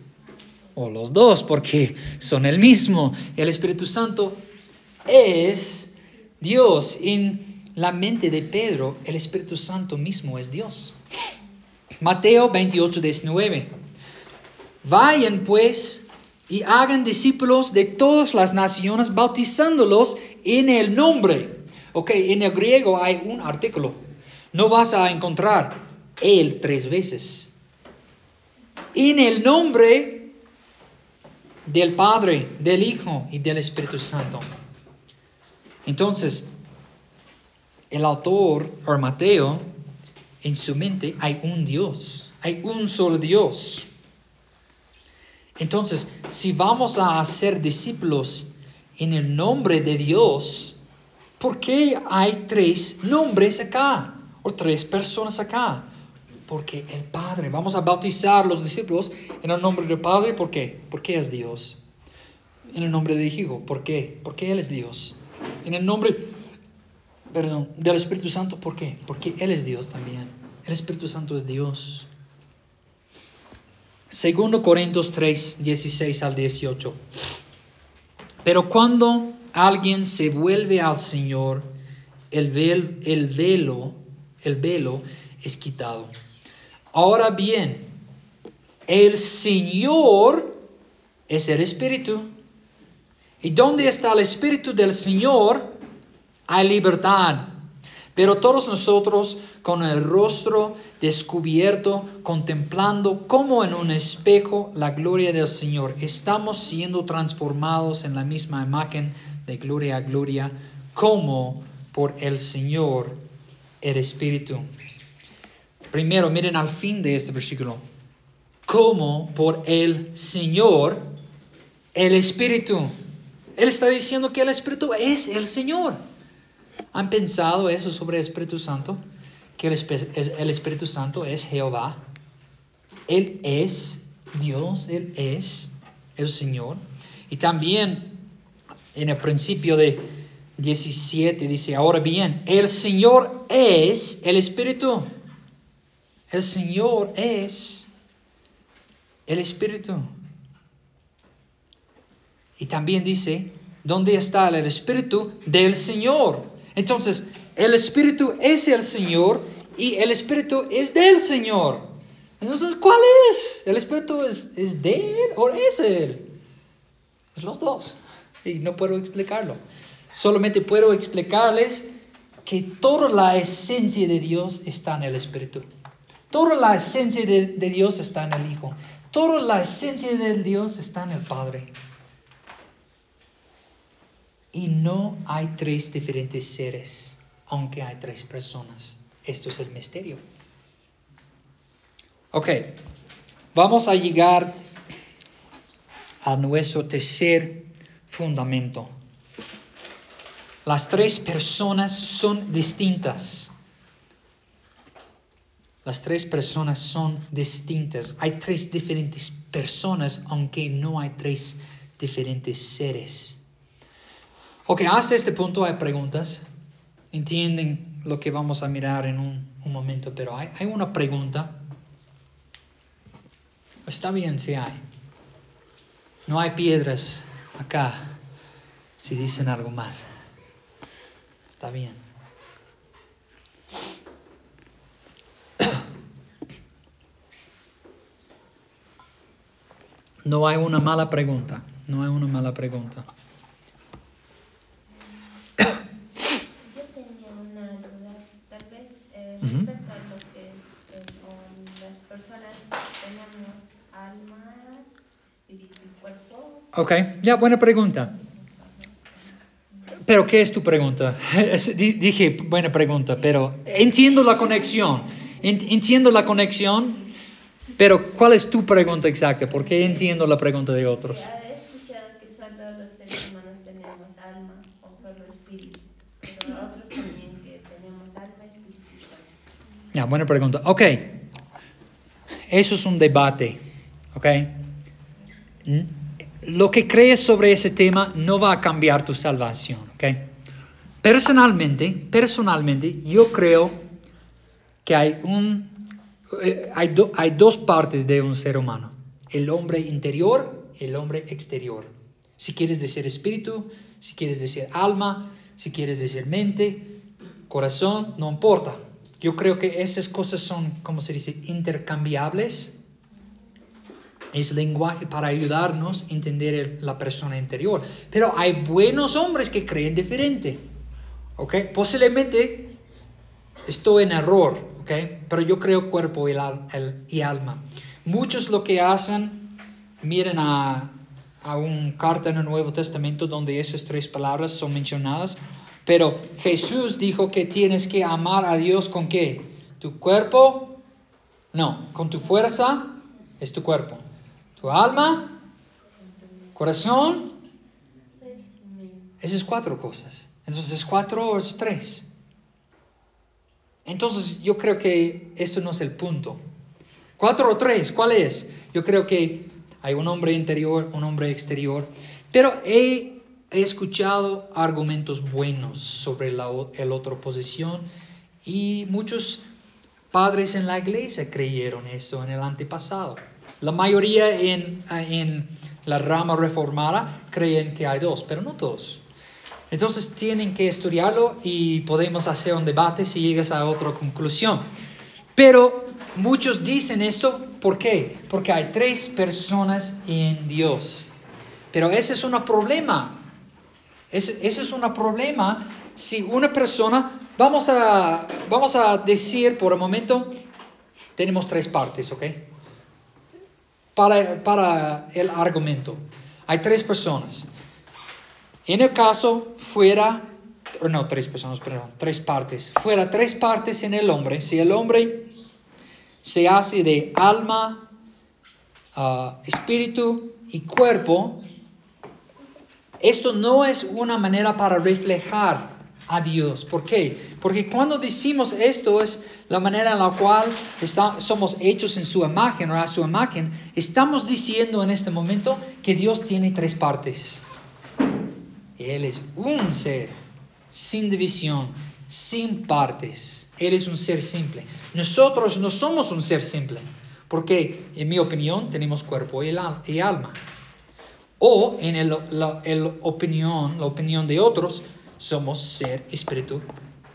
O los dos, porque son el mismo. El Espíritu Santo es Dios. En la mente de Pedro, el Espíritu Santo mismo es Dios. Mateo 28, 19. Vayan pues y hagan discípulos de todas las naciones, bautizándolos en el nombre. Ok, en el griego hay un artículo. No vas a encontrar él tres veces. En el nombre del Padre, del Hijo y del Espíritu Santo. Entonces, el autor, o Mateo, en su mente hay un Dios, hay un solo Dios. Entonces, si vamos a hacer discípulos en el nombre de Dios, ¿por qué hay tres nombres acá? O tres personas acá. Porque el Padre, vamos a bautizar los discípulos en el nombre del Padre, ¿por qué? Porque es Dios. En el nombre del Hijo, ¿por qué? Porque Él es Dios. En el nombre, perdón, del Espíritu Santo, ¿por qué? Porque Él es Dios también. El Espíritu Santo es Dios. Segundo Corintios 3, 16 al 18. Pero cuando alguien se vuelve al Señor, el, el velo, el velo es quitado. Ahora bien, el Señor es el Espíritu. Y donde está el Espíritu del Señor, hay libertad. Pero todos nosotros con el rostro descubierto, contemplando como en un espejo la gloria del Señor, estamos siendo transformados en la misma imagen de gloria a gloria, como por el Señor el Espíritu. Primero, miren al fin de este versículo, como por el Señor el Espíritu. Él está diciendo que el Espíritu es el Señor. ¿Han pensado eso sobre el Espíritu Santo? Que el, Espíritu Santo es Jehová. Él es Dios, Él es el Señor. Y también en el principio de 17 dice, ahora bien, el Señor es el Espíritu. El Señor es el Espíritu. Y también dice, ¿dónde está el Espíritu del Señor? Entonces, el Espíritu es el Señor y el Espíritu es del Señor. Entonces, ¿cuál es? ¿El Espíritu es, de Él o es Él? Es los dos. Y no puedo explicarlo. Solamente puedo explicarles que toda la esencia de Dios está en el Espíritu. Toda la esencia de, de Dios está en el Hijo. Toda la esencia de Dios está en el Padre. Y no hay tres diferentes seres, aunque hay tres personas. Esto es el misterio. Ok, vamos a llegar a nuestro tercer fundamento. Las tres personas son distintas. Las tres personas son distintas. Hay tres diferentes personas, aunque no hay tres diferentes seres. Ok, hasta este punto hay preguntas. Entienden lo que vamos a mirar en un, momento, pero hay, hay una pregunta. Está bien si hay. No hay piedras acá si dicen algo mal. Está bien. No hay una mala pregunta. No hay una mala pregunta. respecto a lo que eh, con las personas tenemos alma, espíritu y cuerpo. Ok, ya, buena pregunta. Pero, ¿qué es tu pregunta? Dije buena pregunta, pero entiendo la conexión. Entiendo la conexión, pero ¿cuál es tu pregunta exacta? Porque entiendo la pregunta de otros. He escuchado que solo los seres humanos tenemos alma o solo espíritu, pero otros también que tenemos alma, espíritu y cuerpo. Ya, buena pregunta. Ok. Eso es un debate. Ok. Lo que crees sobre ese tema no va a cambiar tu salvación. Ok. Personalmente, personalmente, yo creo que hay un, eh, hay, hay dos partes de un ser humano. El hombre interior el hombre exterior. Si quieres decir espíritu, si quieres decir alma, si quieres decir mente, corazón, no importa. Yo creo que esas cosas son, como se dice, intercambiables. Es lenguaje para ayudarnos a entender la persona interior. Pero hay buenos hombres que creen diferente. ¿Ok? Posiblemente estoy en error. ¿Ok? Pero yo creo cuerpo y, y alma. Muchos lo que hacen, miren a, a un carta en el Nuevo Testamento donde esas tres palabras son mencionadas. Pero Jesús dijo que tienes que amar a Dios con qué? ¿Tu cuerpo? No, con tu fuerza es tu cuerpo. ¿Tu alma? ¿Corazón? Esas cuatro cosas. Entonces, cuatro o es tres. Entonces, yo creo que esto no es el punto. Cuatro o tres, ¿cuál es? Yo creo que hay un hombre interior, un hombre exterior. Pero he escuchado argumentos buenos sobre la otra posición y muchos padres en la iglesia creyeron eso en el antepasado. La mayoría en, en la rama reformada creen que hay dos, pero no todos. Entonces tienen que estudiarlo y podemos hacer un debate si llegas a otra conclusión. Pero muchos dicen esto, ¿por qué? Porque hay tres personas en Dios. Pero ese es un problema Ese, es un problema si una persona, vamos a, vamos a decir por un momento, tenemos tres partes, ¿ok? Para, para el argumento. Hay tres personas. En el caso fuera, no, tres personas, perdón, tres partes. Fuera tres partes en el hombre. Si el hombre se hace de alma, ah, espíritu y cuerpo, esto no es una manera para reflejar a Dios. ¿Por qué? Porque cuando decimos esto es la manera en la cual somos hechos en su imagen o a su imagen, estamos diciendo en este momento que Dios tiene tres partes. Él es un ser, sin división, sin partes. Él es un ser simple. Nosotros no somos un ser simple, porque en mi opinión tenemos cuerpo y, alma. O en la, opinión, la opinión de otros, somos ser, espíritu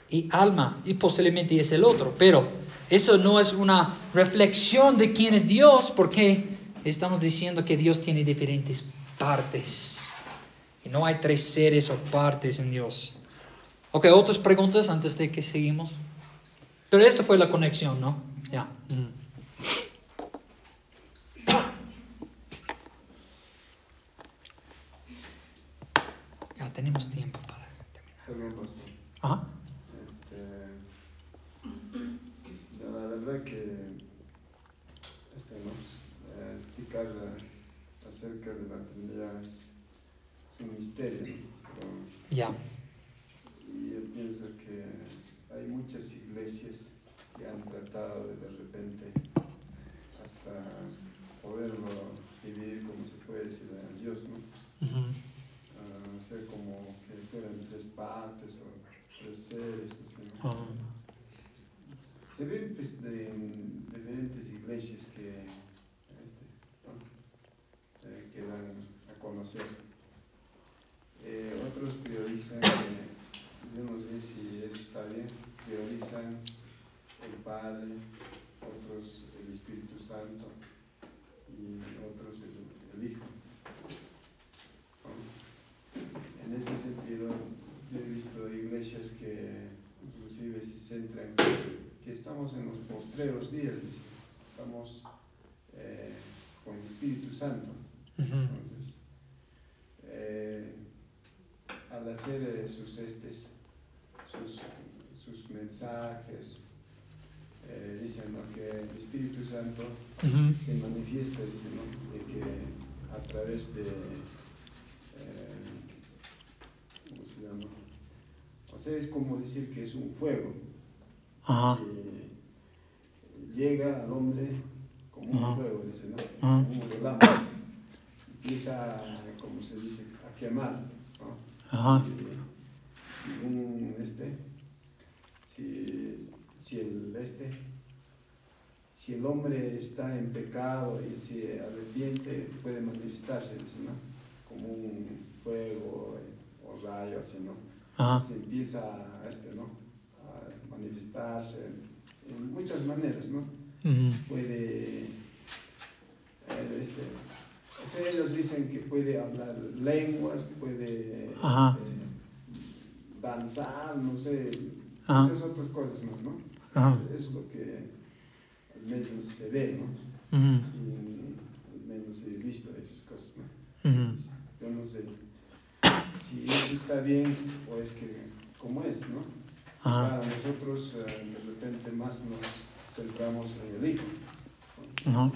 y alma. Y posiblemente es el otro. Pero eso no es una reflexión de quién es Dios, porque estamos diciendo que Dios tiene diferentes partes. Y no hay tres seres o partes en Dios. Ok, otras preguntas antes de que seguimos. Pero esto fue la conexión, ¿no? Ya. Mm. Ya tenemos tiempo Ajá. Este, la verdad que este, ¿no? Eh, explicar acerca de la Trinidad es, un misterio, ya. Y yo pienso que hay muchas iglesias que han tratado de de repente hasta poderlo dividir como se puede decir a Dios, ¿no? Hacer como que fueran tres partes o tres seres, ¿no? Se ven pues, de, diferentes iglesias que, este, eh, que dan a conocer. Eh, otros priorizan que yo no sé si eso está bien, priorizan el Padre, otros el Espíritu Santo y otros el, Hijo. En ese sentido, yo he visto iglesias que inclusive se centran que estamos en los postreros días, estamos eh, con el Espíritu Santo. Entonces, eh, al hacer eh, sus estes, sus, mensajes. Eh, dicen que el Espíritu Santo se manifiesta, dicen, de que a través de, eh, ¿cómo se llama? O sea, es como decir que es un fuego. Que llega al hombre como un fuego, dice, ¿no? Como un relámpago. Empieza, como se dice, a quemar. ¿no? si un este, si, si el este, si el hombre está en pecado y se arrepiente, puede manifestarse, ¿no? Como un fuego rayo, así, ¿no? Se empieza a, este, ¿no? a manifestarse en muchas maneras, ¿no? Puede, eh, este, ellos dicen que puede hablar lenguas, puede este, danzar, no sé, muchas otras cosas más, ¿no? Eso es lo que al menos se ve, ¿no? Y al menos he visto esas cosas, ¿no? yo no sé si está bien o es que, como es, ¿no? Para nosotros eh, de repente más nos centramos en el Hijo, ¿no?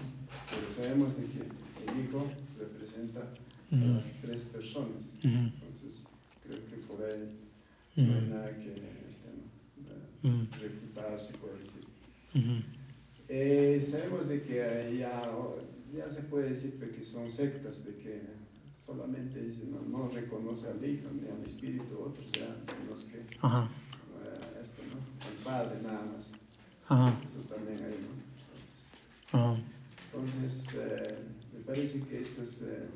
pero sabemos de que el Hijo representa a las tres personas, entonces creo que por ahí no hay nada que este, ¿no? refutar, se puede decir. Eh, sabemos de que ya, ya se puede decir que son sectas, de que solamente dicen, no, no reconoce al Hijo ni al Espíritu, otros ya, sino que uh, esto, ¿no? al Padre nada más. Eso también hay, ¿no? Entonces, entonces eh, me parece que esto es... Eh,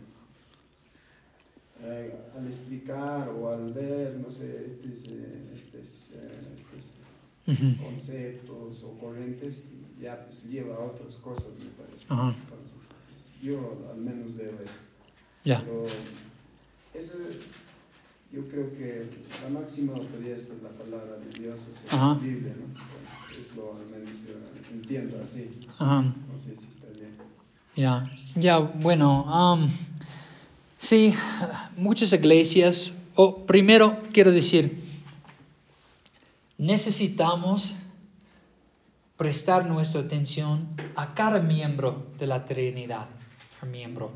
eh, al explicar o al ver, no sé, estos, estos, estos conceptos o corrientes, ya pues lleva a otras cosas, me parece. Entonces, yo al menos veo eso. Ya. eso. yo creo que la máxima autoridad es la palabra de Dios, es Ajá. la Biblia, ¿no? Es lo al menos yo entiendo así. Ajá. No sé si está bien. Ya, ya, bueno, um, sí, muchas iglesias, o primero quiero decir, necesitamos prestar nuestra atención a cada miembro de la Trinidad, a miembro,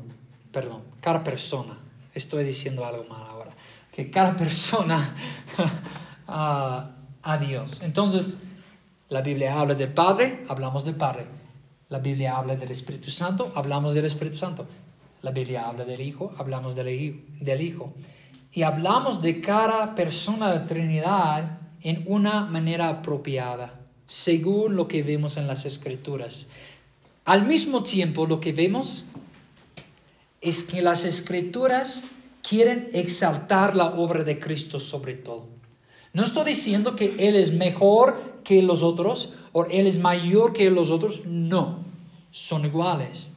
perdón, cada persona. Estoy diciendo algo mal ahora, que cada persona a, Dios. Entonces, la Biblia habla del Padre, hablamos del Padre. La Biblia habla del Espíritu Santo, hablamos del Espíritu Santo. La Biblia habla del Hijo, hablamos del. Del hijo. Y hablamos de cada persona de la Trinidad en una manera apropiada, según lo que vemos en las Escrituras. Al mismo tiempo, lo que vemos es que las Escrituras quieren exaltar la obra de Cristo sobre todo. No estoy diciendo que Él es mejor que los otros o Él es mayor que los otros. No, son iguales.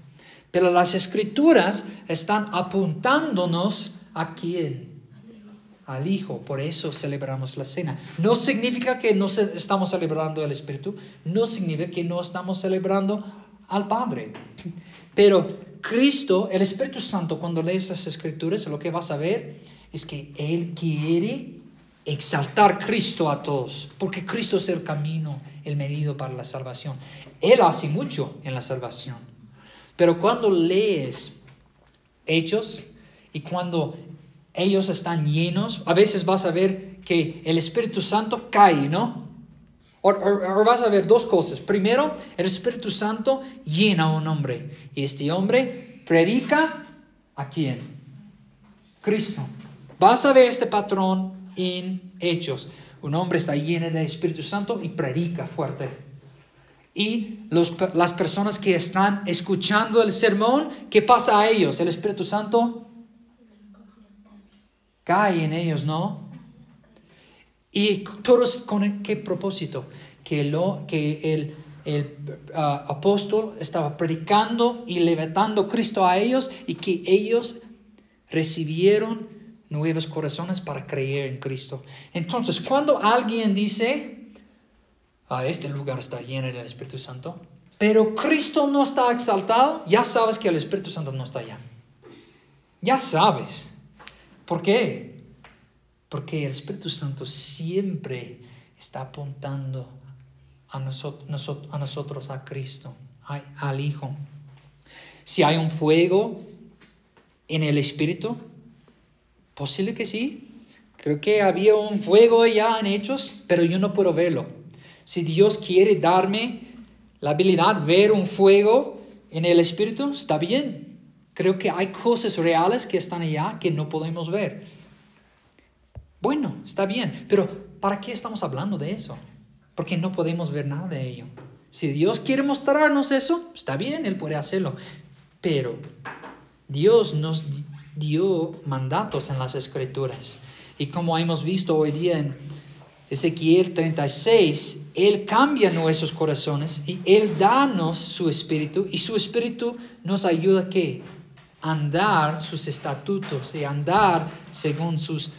Pero las escrituras están apuntándonos a quién? Al Hijo. Por eso celebramos la cena. No significa que no estamos celebrando al Espíritu. No significa que no estamos celebrando al Padre. Pero Cristo, el Espíritu Santo, cuando lees las escrituras, lo que vas a ver es que Él quiere exaltar Cristo a todos, porque Cristo es el camino, el medido para la salvación. Él hace mucho en la salvación. Pero cuando lees hechos y cuando ellos están llenos, a veces vas a ver que el Espíritu Santo cae, ¿no? O, vas a ver dos cosas. Primero, el Espíritu Santo llena a un hombre y este hombre predica a quién? Cristo. Vas a ver este patrón en Hechos. Un hombre está lleno del Espíritu Santo y predica fuerte. Y las personas que están escuchando el sermón, ¿qué pasa a ellos? El Espíritu Santo cae en ellos, ¿no? Y todos con qué propósito? Que, lo, que el, el uh, apóstol estaba predicando y levantando Cristo a ellos y que ellos recibieron nuevos corazones para creer en Cristo. Entonces, cuando alguien dice, ah, este lugar está lleno del Espíritu Santo, pero Cristo no está exaltado, ya sabes que el Espíritu Santo no está allá. Ya sabes. ¿Por qué? Porque el Espíritu Santo siempre está apuntando a nosotros, a, Cristo, al Hijo. Si hay un fuego en el Espíritu, Posible que sí. Creo que había un fuego ya en hechos, pero yo no puedo verlo. Si Dios quiere darme la habilidad de ver un fuego en el Espíritu, está bien. Creo que hay cosas reales que están allá que no podemos ver. Bueno, está bien, pero ¿para qué estamos hablando de eso? Porque no podemos ver nada de ello. Si Dios quiere mostrarnos eso, está bien, Él puede hacerlo. Pero Dios nos dio mandatos en las escrituras. Y como hemos visto hoy día en Ezequiel 36, Él cambia nuestros corazones y Él danos su espíritu y su espíritu nos ayuda a qué? Andar sus estatutos y andar según sus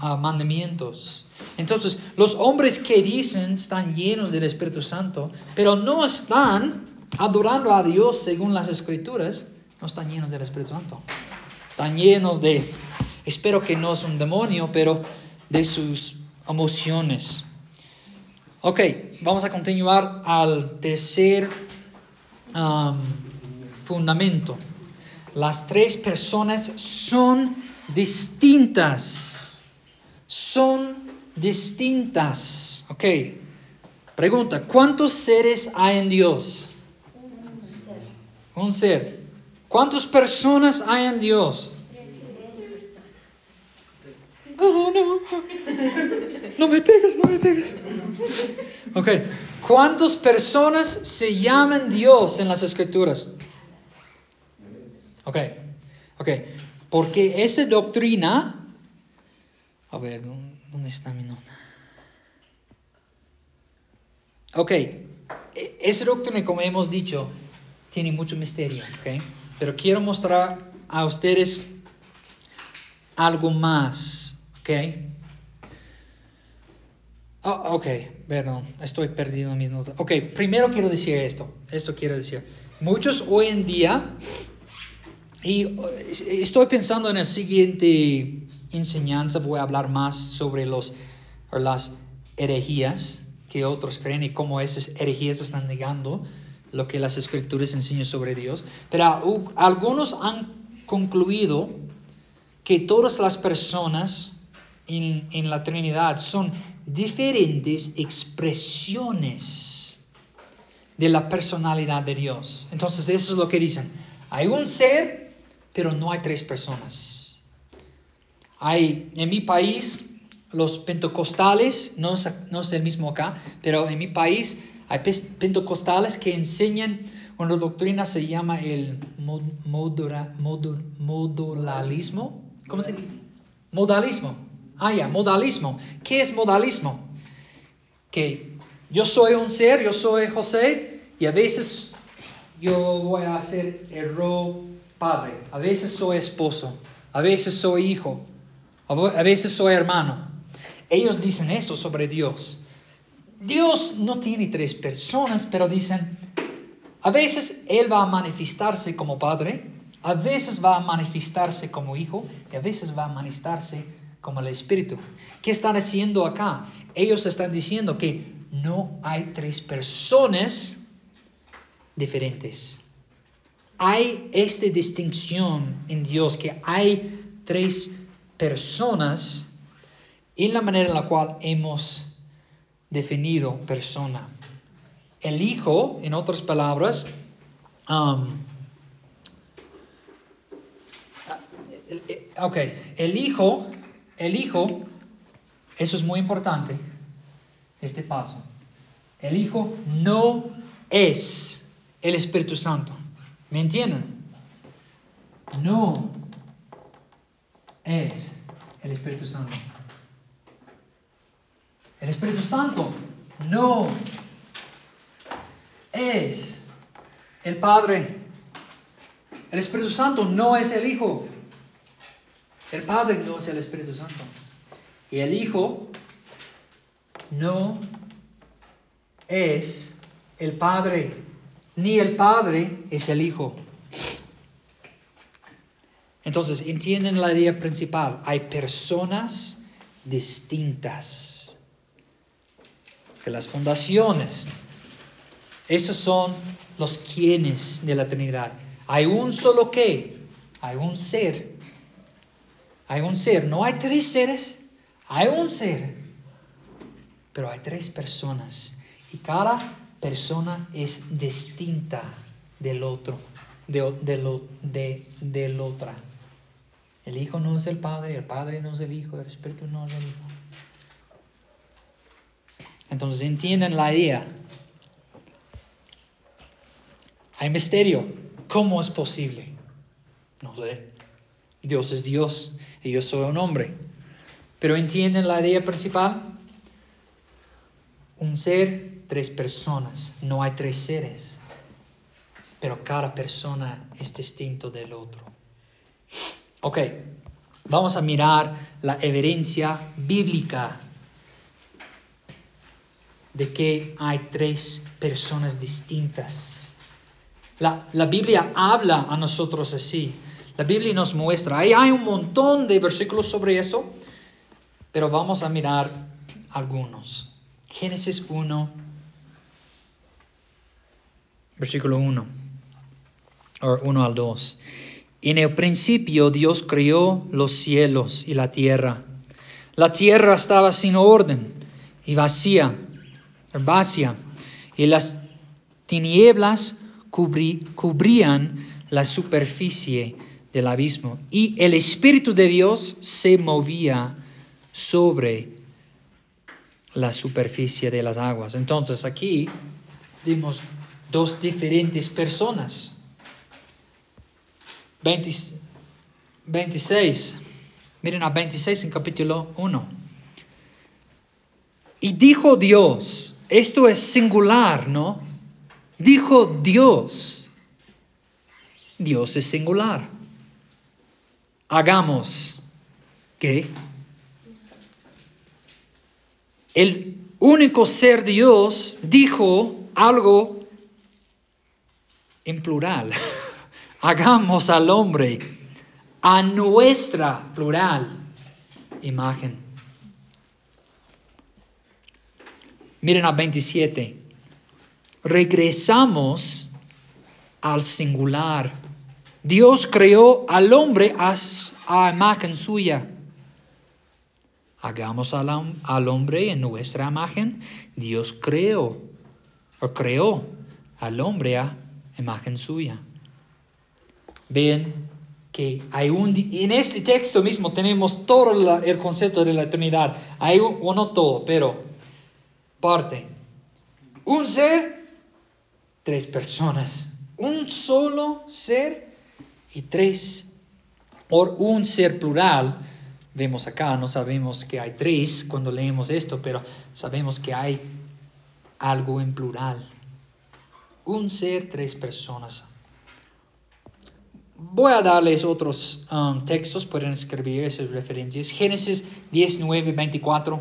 uh, mandamientos. Entonces, los hombres que dicen están llenos del Espíritu Santo, pero no están adorando a Dios según las escrituras, no están llenos del Espíritu Santo. Están llenos de, espero que no es un demonio, pero de sus emociones. Ok, vamos a continuar al tercer fundamento. Las tres personas son distintas. Son distintas. Ok. Pregunta, ¿cuántos seres hay en Dios? Un ser. ¿Cuántas personas hay en Dios? Oh, no. No me pegues, no me pegues. Ok. ¿Cuántas personas se llaman Dios en las escrituras? Ok. Ok. Porque esa doctrina. A ver, ¿dónde está mi nota? Ok. E- Esa doctrina, como hemos dicho, tiene mucho misterio. Ok. Pero quiero mostrar a ustedes algo más. ¿Ok? Oh, ok, perdón, estoy perdido en mis notas. Ok, primero quiero decir esto. Esto quiero decir. Muchos hoy en día, y uh, estoy pensando en la siguiente enseñanza, voy a hablar más sobre los, las herejías que otros creen y cómo esas herejías están negando lo que las escrituras enseñan sobre Dios. Pero algunos han concluido que todas las personas en, en la Trinidad son diferentes expresiones de la personalidad de Dios. Entonces eso es lo que dicen. Hay un ser, pero no hay tres personas. Hay en mi país los pentecostales, no es, no es el mismo acá, pero en mi país hay pentecostales que enseñan una doctrina se llama el modulalismo. ¿Cómo se dice? Modalismo. Ah, ya, modalismo. ¿Qué es modalismo? Que yo soy un ser, yo soy José, y a veces yo voy a ser el rol padre, a veces soy esposo, a veces soy hijo, a veces soy hermano. Ellos dicen eso sobre Dios. Dios no tiene tres personas, pero dicen, a veces Él va a manifestarse como padre, a veces va a manifestarse como hijo, y a veces va a manifestarse como el Espíritu. ¿Qué están haciendo acá? Ellos están diciendo que no hay tres personas diferentes. Hay esta distinción en Dios, que hay tres personas en la manera en la cual hemos definido persona. El Hijo, en otras palabras, um, ok, el Hijo el Hijo, eso es muy importante, este paso. El Hijo no es el Espíritu Santo. ¿Me entienden? No es el Espíritu Santo. El Espíritu Santo no es el Padre. El Espíritu Santo no es el Hijo. El Padre no es el Espíritu Santo. Y el Hijo no es el Padre, ni el Padre es el Hijo. Entonces, entienden la idea principal. Hay personas distintas. Que las fundaciones, esos son los quienes de la Trinidad. Hay un solo qué, hay un ser hay un ser, no hay tres seres, hay un ser, pero hay tres personas y cada persona es distinta del otro, de, de, del otro. El Hijo no es el Padre, el Padre no es el Hijo, el Espíritu no es el Hijo. Entonces entienden la idea. Hay misterio. ¿Cómo es posible? No sé. Dios es Dios y yo soy un hombre. Pero entienden la idea principal. Un ser, tres personas. No hay tres seres. Pero cada persona es distinto del otro. Ok, vamos a mirar la evidencia bíblica de que hay tres personas distintas. La, la Biblia habla a nosotros así. La Biblia nos muestra, ahí hay un montón de versículos sobre eso, pero vamos a mirar algunos. Génesis 1, versículo 1, o 1 al 2. En el principio Dios creó los cielos y la tierra. La tierra estaba sin orden y vacía, herbácea, y las tinieblas cubrían la superficie del abismo. Y el Espíritu de Dios se movía sobre la superficie de las aguas. Entonces aquí vimos dos diferentes personas. 26. Miren a 26 en capítulo 1. Y dijo Dios, esto es singular, ¿no? Dijo Dios. Dios es singular hagamos ¿qué? el único ser Dios dijo algo en plural. Hagamos al hombre a nuestra plural imagen. Miren a 27. Regresamos al singular. Dios creó al hombre a, a imagen suya. Hagamos al, al, hombre en nuestra imagen. Dios creó o creó al hombre a imagen suya. Ven que hay un... En este texto mismo tenemos todo el concepto de la Trinidad. Hay un, o no todo, pero parte. Un ser, tres personas. Un solo ser y tres. Por un ser plural, vemos acá, no sabemos que hay tres cuando leemos esto, pero sabemos que hay algo en plural. Un ser, tres personas. Voy a darles otros um, textos, pueden escribir esas referencias. Génesis 19, 24. Uh,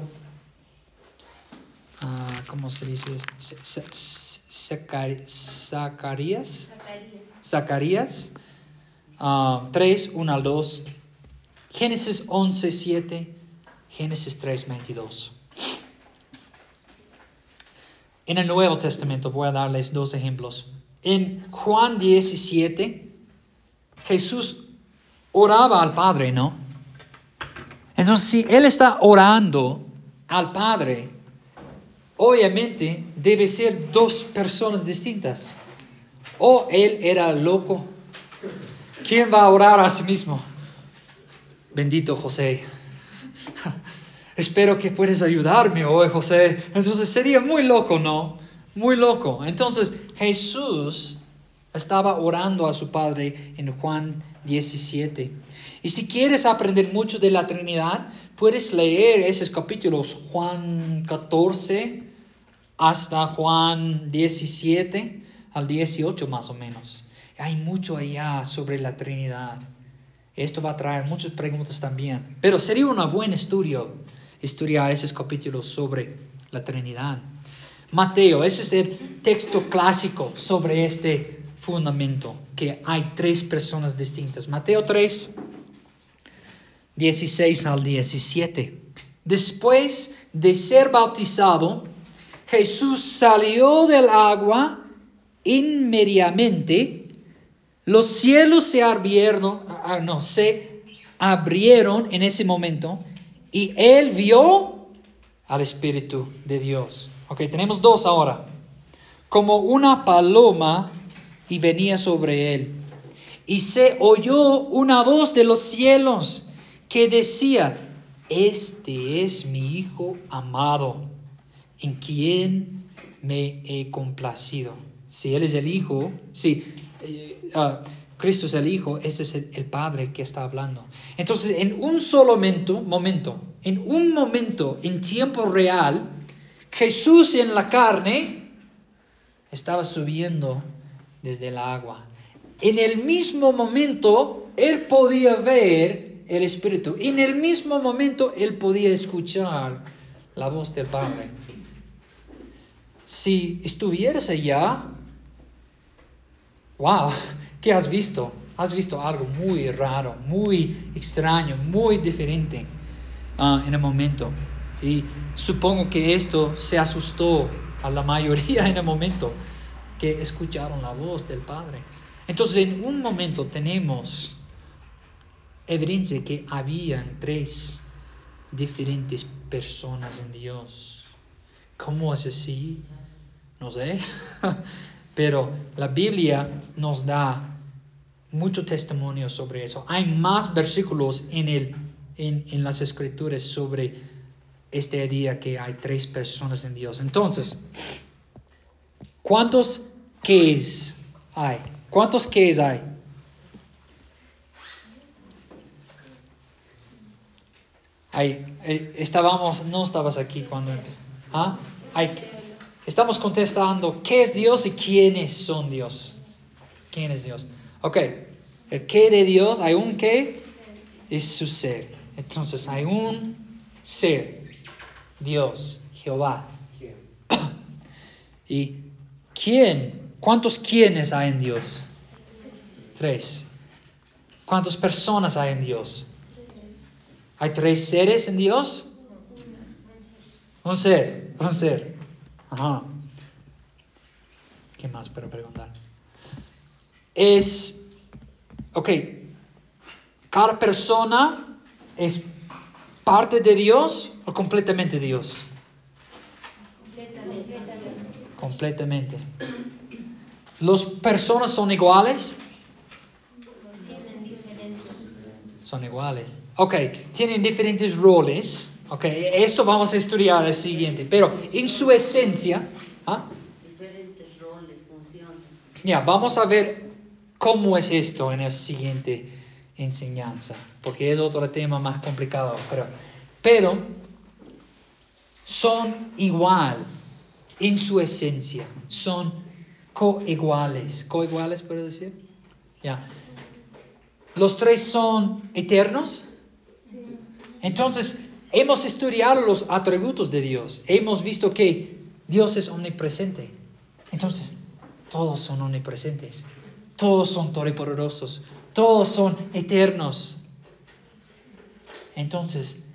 ¿Cómo se dice? Zacarías. Zacarías. Uh, 3, 1 al 2. Génesis 11, 7. Génesis 3, 22. En el Nuevo Testamento voy a darles dos ejemplos. En Juan 17, Jesús oraba al Padre, ¿no? Entonces, si Él está orando al Padre, obviamente debe ser dos personas distintas. O Él era loco. ¿Quién va a orar a sí mismo? Bendito José. Espero que puedas ayudarme hoy, José. Entonces sería muy loco, ¿no? Muy loco. Entonces Jesús estaba orando a su Padre en Juan 17. Y si quieres aprender mucho de la Trinidad, puedes leer esos capítulos, Juan 14 hasta Juan 17 al 18 más o menos. Hay mucho allá sobre la Trinidad. Esto va a traer muchas preguntas también. Pero sería un buen estudio estudiar esos capítulos sobre la Trinidad. Mateo, ese es el texto clásico sobre este fundamento, que hay tres personas distintas. Mateo 3, 16 al 17. Después de ser bautizado, Jesús salió del agua inmediatamente. Los cielos se abrieron, ah, no, se abrieron en ese momento y él vio al Espíritu de Dios. Ok, tenemos dos ahora. Como una paloma y venía sobre él. Y se oyó una voz de los cielos que decía, este es mi Hijo amado, en quien me he complacido. Si Él es el Hijo, si eh, uh, Cristo es el Hijo, ese es el, Padre que está hablando. Entonces, en un solo momento, momento, en un momento, en tiempo real, Jesús en la carne estaba subiendo desde el agua. En el mismo momento, él podía ver el Espíritu. En el mismo momento, él podía escuchar la voz del Padre. Si estuvieras allá, wow, ¿qué has visto? Has visto algo muy raro, muy extraño, muy diferente uh, en el momento. Y supongo que esto se asustó a la mayoría en el momento que escucharon la voz del Padre. Entonces en un momento tenemos evidencia que habían tres diferentes personas en Dios. ¿Cómo es así? No sé. Pero la Biblia nos da mucho testimonio sobre eso. Hay más versículos en, el, en, en las escrituras sobre este día que hay tres personas en Dios. Entonces, ¿cuántos es hay? ¿Cuántos es hay? Hay, eh, estábamos, no estabas aquí cuando... ¿ah? Hay, estamos contestando qué es Dios y quiénes son Dios. ¿Quién es Dios? Ok, el qué de Dios, hay un qué, es su ser. Entonces hay un ser, Dios, Jehová. ¿Y quién? ¿Cuántos quiénes hay en Dios? Tres. ¿Cuántas personas hay en Dios? ¿Hay tres seres en Dios? Un ser, un ser. Ajá. ¿Qué más para preguntar? Es, ok, cada persona es parte de Dios o completamente Dios. Completamente. ¿Las personas son iguales? Son iguales. Ok, tienen diferentes roles. Ok, esto vamos a estudiar el siguiente. Pero en su esencia, ¿ah? Diferentes roles, funciones. ya, vamos a ver cómo es esto en la siguiente enseñanza. Porque es otro tema más complicado, creo. Pero son igual en su esencia. Son coiguales. ¿Coiguales puedo decir? Ya. ¿Los tres son eternos? Entonces, hemos estudiado los atributos de Dios. Hemos visto que Dios es omnipresente. Entonces, todos son omnipresentes. Todos son todopoderosos. Todos son eternos. Entonces,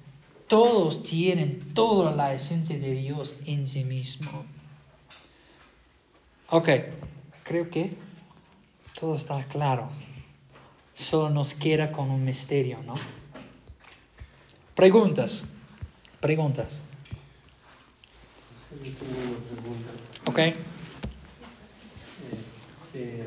todos tienen toda la esencia de Dios en sí mismo. Ok, creo que todo está claro. Solo nos queda con un misterio, ¿no? Preguntas. Preguntas. Ok. Este,